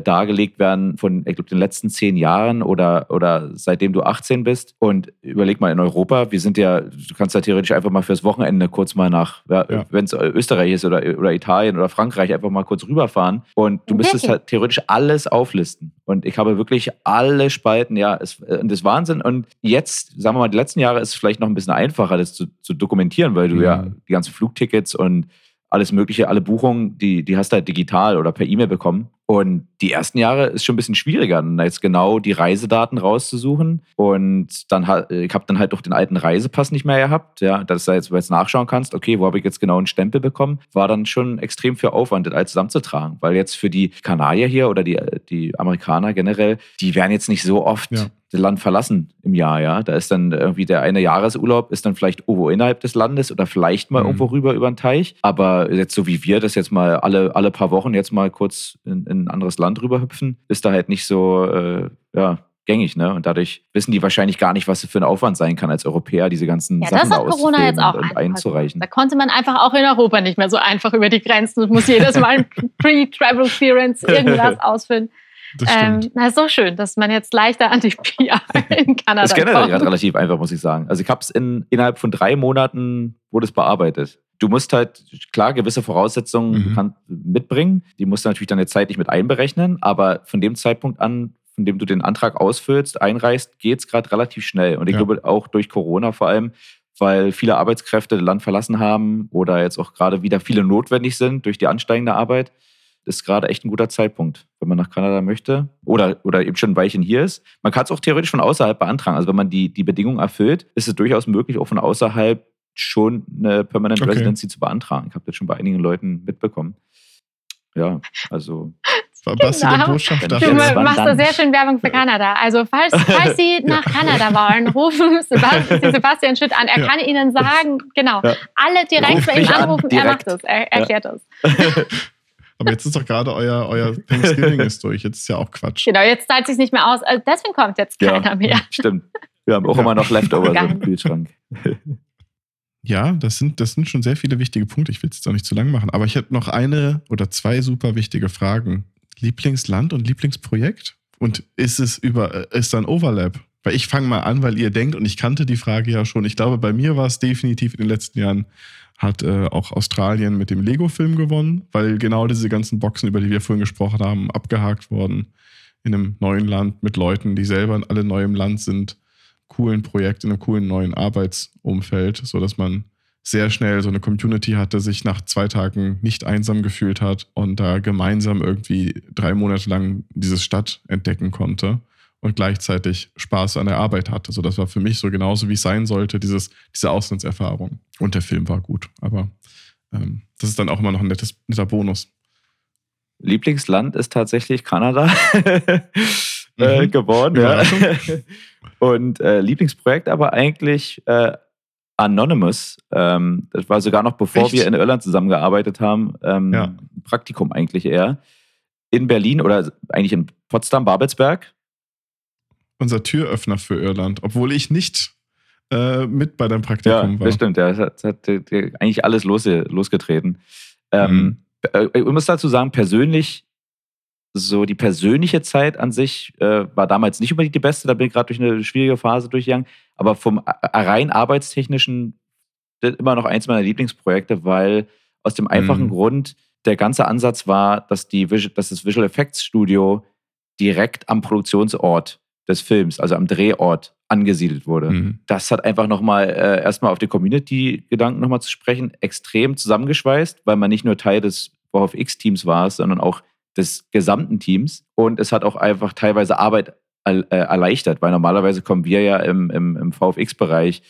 dargelegt werden von, ich glaube, den letzten zehn Jahren oder, oder seitdem du 18 bist. Und überleg mal in Europa, wir sind ja, du kannst ja theoretisch einfach mal fürs Wochenende kurz mal nach, ja, Ja. wenn es Österreich ist oder, oder Italien oder Frankreich, einfach mal kurz rüberfahren. Und du müsstest halt theoretisch alles auflisten. Und ich habe wirklich alle Spalten, ja, es, äh, das ist Wahnsinn. Und jetzt, sagen wir mal, die letzten Jahre ist es vielleicht noch ein bisschen einfacher, das zu, zu dokumentieren, weil du Mhm. ja die ganzen Flugtickets und alles Mögliche, alle Buchungen, die, die hast du halt digital oder per E-Mail bekommen. Und die ersten Jahre ist schon ein bisschen schwieriger, dann jetzt genau die Reisedaten rauszusuchen. Und dann ich habe dann halt doch den alten Reisepass nicht mehr gehabt. Ja, dass du jetzt, jetzt nachschauen kannst, okay, wo habe ich jetzt genau einen Stempel bekommen, war dann schon extrem viel Aufwand, das alles zusammenzutragen. Weil jetzt für die Kanadier hier oder die, die Amerikaner generell, die werden jetzt nicht so oft Ja. das Land verlassen im Jahr, ja. Da ist dann irgendwie der eine Jahresurlaub, ist dann vielleicht irgendwo innerhalb des Landes oder vielleicht mal Mhm. irgendwo rüber über den Teich. Aber jetzt so wie wir das jetzt mal alle, alle paar Wochen jetzt mal kurz in, in ein anderes Land rüberhüpfen, ist da halt nicht so, äh, ja, gängig, ne? Und dadurch wissen die wahrscheinlich gar nicht, was das für ein Aufwand sein kann als Europäer, diese ganzen Ja, Sachen das hat Corona auszufüllen jetzt auch und, und einzureichen. Da konnte man einfach auch in Europa nicht mehr so einfach über die Grenzen. Du musst jedes Mal ein [laughs] Pre-Travel Clearance irgendwas [laughs] ausfüllen. Das Ähm, stimmt. na, ist so schön, dass man jetzt leichter an die [laughs] PR in Kanada Das ist generell gerade kommt. relativ einfach, muss ich sagen. Also ich habe es in, innerhalb von drei Monaten wurde es bearbeitet. Du musst halt, klar, gewisse Voraussetzungen Mhm. mitbringen. Die musst du natürlich dann jetzt zeitlich mit einberechnen. Aber von dem Zeitpunkt an, von dem du den Antrag ausfüllst, einreichst, geht es gerade relativ schnell. Und ich Ja. glaube auch durch Corona vor allem, weil viele Arbeitskräfte das Land verlassen haben oder jetzt auch gerade wieder viele notwendig sind durch die ansteigende Arbeit, ist gerade echt ein guter Zeitpunkt, wenn man nach Kanada möchte oder, oder eben schon ein Weilchen hier ist. Man kann es auch theoretisch von außerhalb beantragen. Also wenn man die, die Bedingungen erfüllt, ist es durchaus möglich, auch von außerhalb schon eine Permanent Okay. Residency zu beantragen. Ich habe das schon bei einigen Leuten mitbekommen. Ja, also Basti, Genau. der Botschafter. Du machst da sehr schön Werbung für Kanada. Also falls, [laughs] falls Sie nach Kanada wollen, rufen [laughs] Sebastian, Sie Sebastian Schütt an. Er Ja. kann Ihnen sagen, genau, Ja. alle direkt bei ihm mich an, anrufen. er macht es, er erklärt es. [laughs] Aber jetzt ist doch gerade euer, euer Thanksgiving ist durch. Jetzt ist ja auch Quatsch. Genau, jetzt zahlt es sich nicht mehr aus. Also deswegen kommt jetzt keiner mehr. stimmt. Wir haben auch Ja. immer noch Leftover im Kühlschrank. Ja, das sind, das sind schon sehr viele wichtige Punkte. Ich will es jetzt auch nicht zu lang machen. Aber ich hätte noch eine oder zwei super wichtige Fragen. Lieblingsland und Lieblingsprojekt? Und ist es über, ist da ein Overlap? Weil ich fange mal an, weil ihr denkt, und ich kannte die Frage ja schon. Ich glaube, bei mir war es definitiv in den letzten Jahren, hat äh, auch Australien mit dem Lego-Film gewonnen, weil genau diese ganzen Boxen, über die wir vorhin gesprochen haben, abgehakt worden in einem neuen Land mit Leuten, die selber alle neu im Land sind. Coolen Projekt, in einem coolen neuen Arbeitsumfeld, sodass man sehr schnell so eine Community hatte, sich nach zwei Tagen nicht einsam gefühlt hat und da gemeinsam irgendwie drei Monate lang diese Stadt entdecken konnte und gleichzeitig Spaß an der Arbeit hatte. So, das war für mich so genauso, wie es sein sollte, dieses, diese Auslandserfahrung. Und der Film war gut, aber ähm, das ist dann auch immer noch ein nettes, netter Bonus. Lieblingsland ist tatsächlich Kanada [laughs] äh, Mhm. geworden. Ja. [laughs] Und äh, Lieblingsprojekt aber eigentlich äh, Anonymous. Ähm, das war sogar noch bevor Echt? wir in Irland zusammengearbeitet haben. Ähm, Ja. Praktikum eigentlich eher. In Berlin oder eigentlich in Potsdam, Babelsberg. Unser Türöffner für Irland, obwohl ich nicht äh, mit bei deinem Ja, Praktikum war. das stimmt. Ja, das hat, das hat äh, eigentlich alles losge losgetreten. Ähm, Mhm. äh, Ich muss dazu sagen, persönlich, so die persönliche Zeit an sich äh, war damals nicht unbedingt die beste. Da bin ich gerade durch eine schwierige Phase durchgegangen. Aber vom rein arbeitstechnischen immer noch eins meiner Lieblingsprojekte, weil aus dem einfachen Mhm. Grund der ganze Ansatz war, dass, die, dass das Visual Effects Studio direkt am Produktionsort des Films, also am Drehort, angesiedelt wurde Mhm. das hat einfach nochmal äh, erstmal auf die Community-Gedanken nochmal zu sprechen, extrem zusammengeschweißt, weil man nicht nur Teil des VFX-Teams war, sondern auch des gesamten Teams. Und es hat auch einfach teilweise Arbeit äh, erleichtert, weil normalerweise kommen wir ja im, im, im VFX-Bereich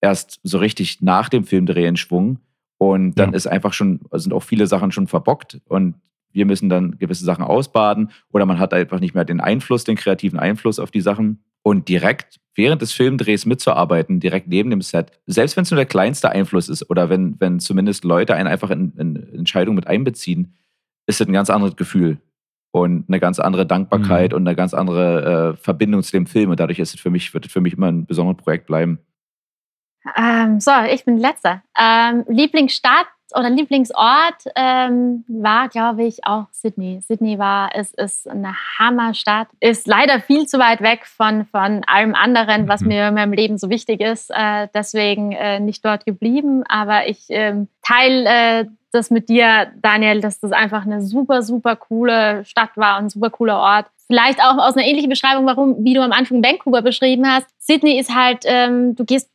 erst so richtig nach dem Filmdreh in Schwung. Und dann Ja. ist einfach schon, sind auch viele Sachen schon verbockt und wir müssen dann gewisse Sachen ausbaden oder man hat einfach nicht mehr den Einfluss, den kreativen Einfluss auf die Sachen. Und direkt während des Filmdrehs mitzuarbeiten, direkt neben dem Set, selbst wenn es nur der kleinste Einfluss ist oder wenn, wenn zumindest Leute einen einfach in, in Entscheidungen mit einbeziehen, ist es ein ganz anderes Gefühl und eine ganz andere Dankbarkeit Mhm. und eine ganz andere äh, Verbindung zu dem Film. Und dadurch ist es für mich, wird es für mich immer ein besonderes Projekt bleiben. Ähm, so, ich bin letzter. Ähm, Lieblingsstadt oder Lieblingsort ähm, war, glaube ich, auch Sydney. Sydney war, es ist eine Hammerstadt, ist leider viel zu weit weg von, von allem anderen, was Mhm. mir in meinem Leben so wichtig ist. Äh, deswegen äh, nicht dort geblieben. Aber ich ähm, teile äh, das mit dir, Daniel, dass das einfach eine super, super coole Stadt war und ein super cooler Ort. Vielleicht auch aus einer ähnlichen Beschreibung, warum, wie du am Anfang Vancouver beschrieben hast. Sydney ist halt, ähm, du gehst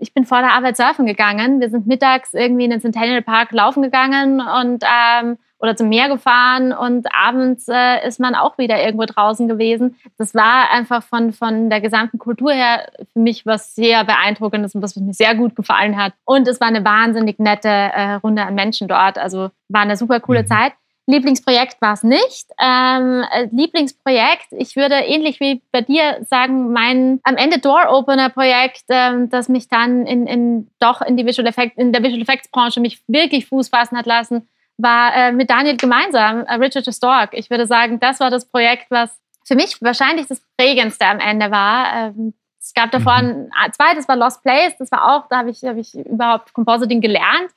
ich bin vor der Arbeit surfen gegangen. Wir sind mittags irgendwie in den Centennial Park laufen gegangen und ähm, oder zum Meer gefahren und abends äh, ist man auch wieder irgendwo draußen gewesen. Das war einfach von, von der gesamten Kultur her für mich was sehr beeindruckendes und was mir sehr gut gefallen hat. Und es war eine wahnsinnig nette äh, Runde an Menschen dort. Also war eine super coole Mhm. Zeit. Lieblingsprojekt war es nicht. Ähm, äh, Lieblingsprojekt, ich würde ähnlich wie bei dir sagen, mein am Ende Door-Opener-Projekt, ähm, das mich dann in, in, doch in, die Visual Effect, in der Visual Effects-Branche mich wirklich Fuß fassen hat lassen, war äh, mit Daniel gemeinsam, äh, Richard the Stork. Ich würde sagen, das war das Projekt, was für mich wahrscheinlich das prägendste am Ende war. Ähm, es gab davor Mhm. ein zweites, war Lost Place. Das war auch, da habe ich, hab ich überhaupt Compositing gelernt.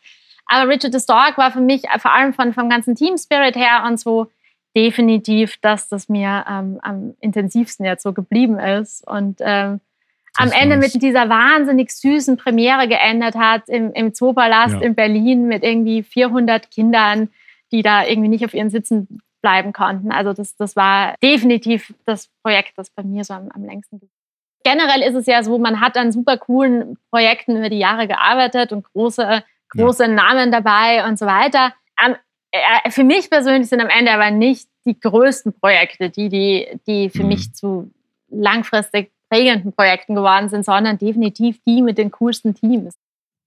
Aber Richard the Stork war für mich äh, vor allem von, vom ganzen Team Spirit her und so definitiv das, das mir ähm, am intensivsten jetzt so geblieben ist. Und ähm, am Ende mit dieser wahnsinnig süßen Premiere geendet hat im, im Zoopalast Ja. in Berlin mit irgendwie 400 Kindern, die da irgendwie nicht auf ihren Sitzen bleiben konnten. Also das, das war definitiv das Projekt, das bei mir so am, am längsten ging. Generell ist es ja so, man hat an super coolen Projekten über die Jahre gearbeitet und große, große Namen dabei und so weiter. Äh, für mich persönlich sind am Ende aber nicht die größten Projekte, die, die, die für Mhm. mich zu langfristig prägenden Projekten geworden sind, sondern definitiv die mit den coolsten Teams.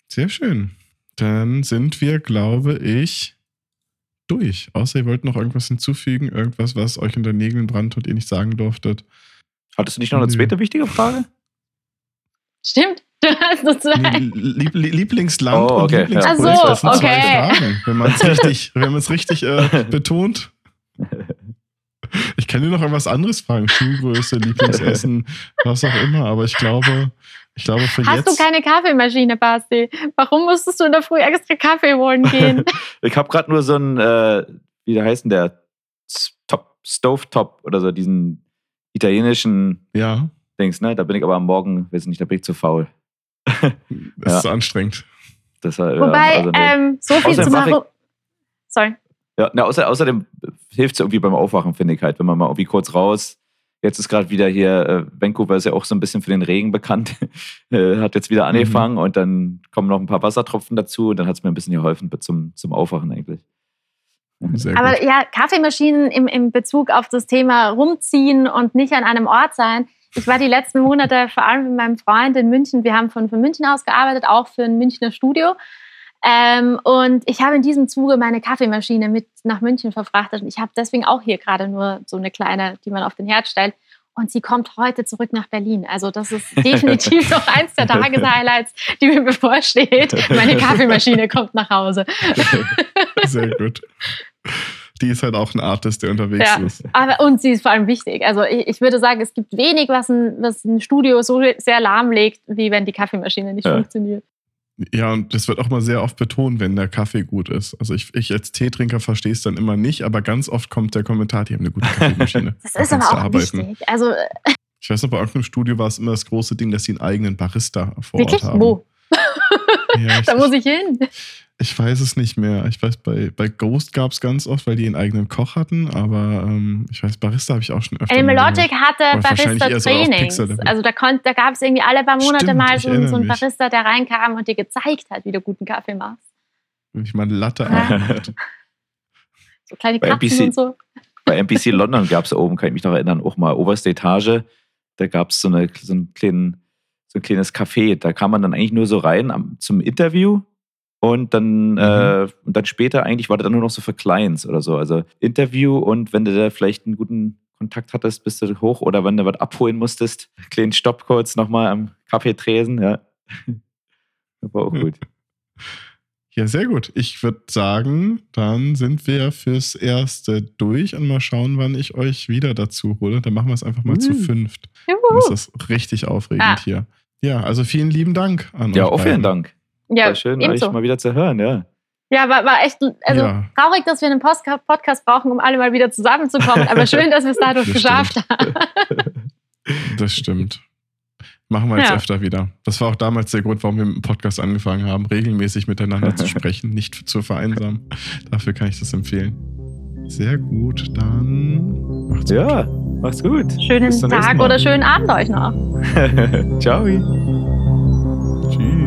Sehr schön. Dann sind wir, glaube ich, durch. Außer ihr wollt noch irgendwas hinzufügen, irgendwas, was euch unter Nägeln brannt und ihr nicht sagen durftet. Hattest du nicht noch eine zweite wichtige Frage? Stimmt, du hast es zwei. Lieb, Lieb, Lieblingsland Oh, und okay, ja. Lieblingsprojekt. Ach so, das sind zwei okay. Fragen. Wenn man es richtig, [laughs] wenn man es richtig äh, betont. Ich kann dir noch irgendwas anderes fragen. Schuhgröße, Lieblingsessen, was auch immer. Aber ich glaube, ich glaube für Hast jetzt. du keine Kaffeemaschine, Basti? Warum musstest du in der Früh extra Kaffee holen gehen? [laughs] [laughs] Ich habe gerade nur so einen, äh, wie heißt denn der? Top, Stovetop oder so, diesen italienischen ja, Dings, ne? Da bin ich aber am Morgen, weiß nicht, da bin ich zu faul. [laughs] es Ja. ist so anstrengend. Deshalb, Wobei, ja, also, nee. ähm, so viel Außerdem zu ich- machen. Sorry. Ja, na, außer, außerdem hilft es irgendwie beim Aufwachen, finde ich halt, wenn man mal irgendwie kurz raus, Jetzt ist gerade wieder hier, äh, Vancouver ist ja auch so ein bisschen für den Regen bekannt. [laughs] äh, hat jetzt wieder angefangen mhm. und dann kommen noch ein paar Wassertropfen dazu und dann hat es mir ein bisschen geholfen zum, zum Aufwachen eigentlich. Sehr Aber gut. ja, Kaffeemaschinen im, im Bezug auf das Thema rumziehen und nicht an einem Ort sein. Ich war die letzten Monate vor allem mit meinem Freund in München. Wir haben von, von München aus gearbeitet, auch für ein Münchner Studio. Ähm, und ich habe in diesem Zuge meine Kaffeemaschine mit nach München verfrachtet. Und ich habe deswegen auch hier gerade nur so eine kleine, die man auf den Herd stellt. Und sie kommt heute zurück nach Berlin. Also das ist definitiv [laughs] noch eins der Tageshighlights, die mir bevorsteht. Meine Kaffeemaschine kommt nach Hause. [laughs] Sehr gut. Die ist halt auch ein Artist, der unterwegs ja, ist. Aber, und sie ist vor allem wichtig. Also ich, ich, würde sagen, es gibt wenig, was ein, was ein Studio so sehr lahmlegt, wie wenn die Kaffeemaschine nicht ja. funktioniert. Ja, und das wird auch mal sehr oft betont, wenn der Kaffee gut ist. Also ich, ich als Teetrinker verstehe es dann immer nicht, aber ganz oft kommt der Kommentar, die haben eine gute Kaffeemaschine. [laughs] das ist aber auch arbeiten. wichtig. Also, ich weiß noch, bei irgendeinem Studio war es immer das große Ding, dass sie einen eigenen Barista vor Wirklich? Ort haben. Wo? Ja, [laughs] da muss ich hin. Ich weiß es nicht mehr. Ich weiß, bei, bei Ghost gab es ganz oft, weil die einen eigenen Koch hatten, aber ähm, ich weiß, Barista habe ich auch schon öfter. Logic hatte Barista-Trainings. So also da, da gab es irgendwie alle paar Monate Stimmt, mal so, so einen Barista, der reinkam und dir gezeigt hat, wie du guten Kaffee machst. Ich meine, Latte ja. So kleine Kapseln und so. Bei MPC London gab es oben, kann ich mich noch erinnern, auch mal oberste Etage. Da gab es so, eine, so, einen kleinen, so ein kleines Café. Da kam man dann eigentlich nur so rein am, zum Interview und dann, mhm. äh, und dann später eigentlich war das dann nur noch so für Clients oder so. Also Interview und wenn du da vielleicht einen guten Kontakt hattest, bist du hoch oder wenn du was abholen musstest, kleinen Stopp kurz nochmal am Kaffeetresen, ja. Das [laughs] war auch gut. Ja, sehr gut. Ich würde sagen, dann sind wir fürs Erste durch und mal schauen, wann ich euch wieder dazu hole. Dann machen wir es einfach mal mhm. zu fünft. Juhu. Das ist richtig aufregend ah. hier. Ja, also vielen lieben Dank an ja, euch. Ja, auch vielen Dank. Ja, war schön, euch mal wieder zu hören, ja. Ja, war, war echt also ja. traurig, dass wir einen Podcast brauchen, um alle mal wieder zusammenzukommen. Aber schön, dass wir es dadurch [laughs] geschafft haben. [laughs] Das stimmt. Machen wir jetzt ja. öfter wieder. Das war auch damals der Grund, warum wir mit dem Podcast angefangen haben, regelmäßig miteinander zu [laughs] sprechen, nicht zu vereinsamen. Dafür kann ich das empfehlen. Sehr gut, dann macht's gut. Ja, macht's gut. Schönen Tag oder schönen Abend euch noch. [laughs] Ciao. Tschüss.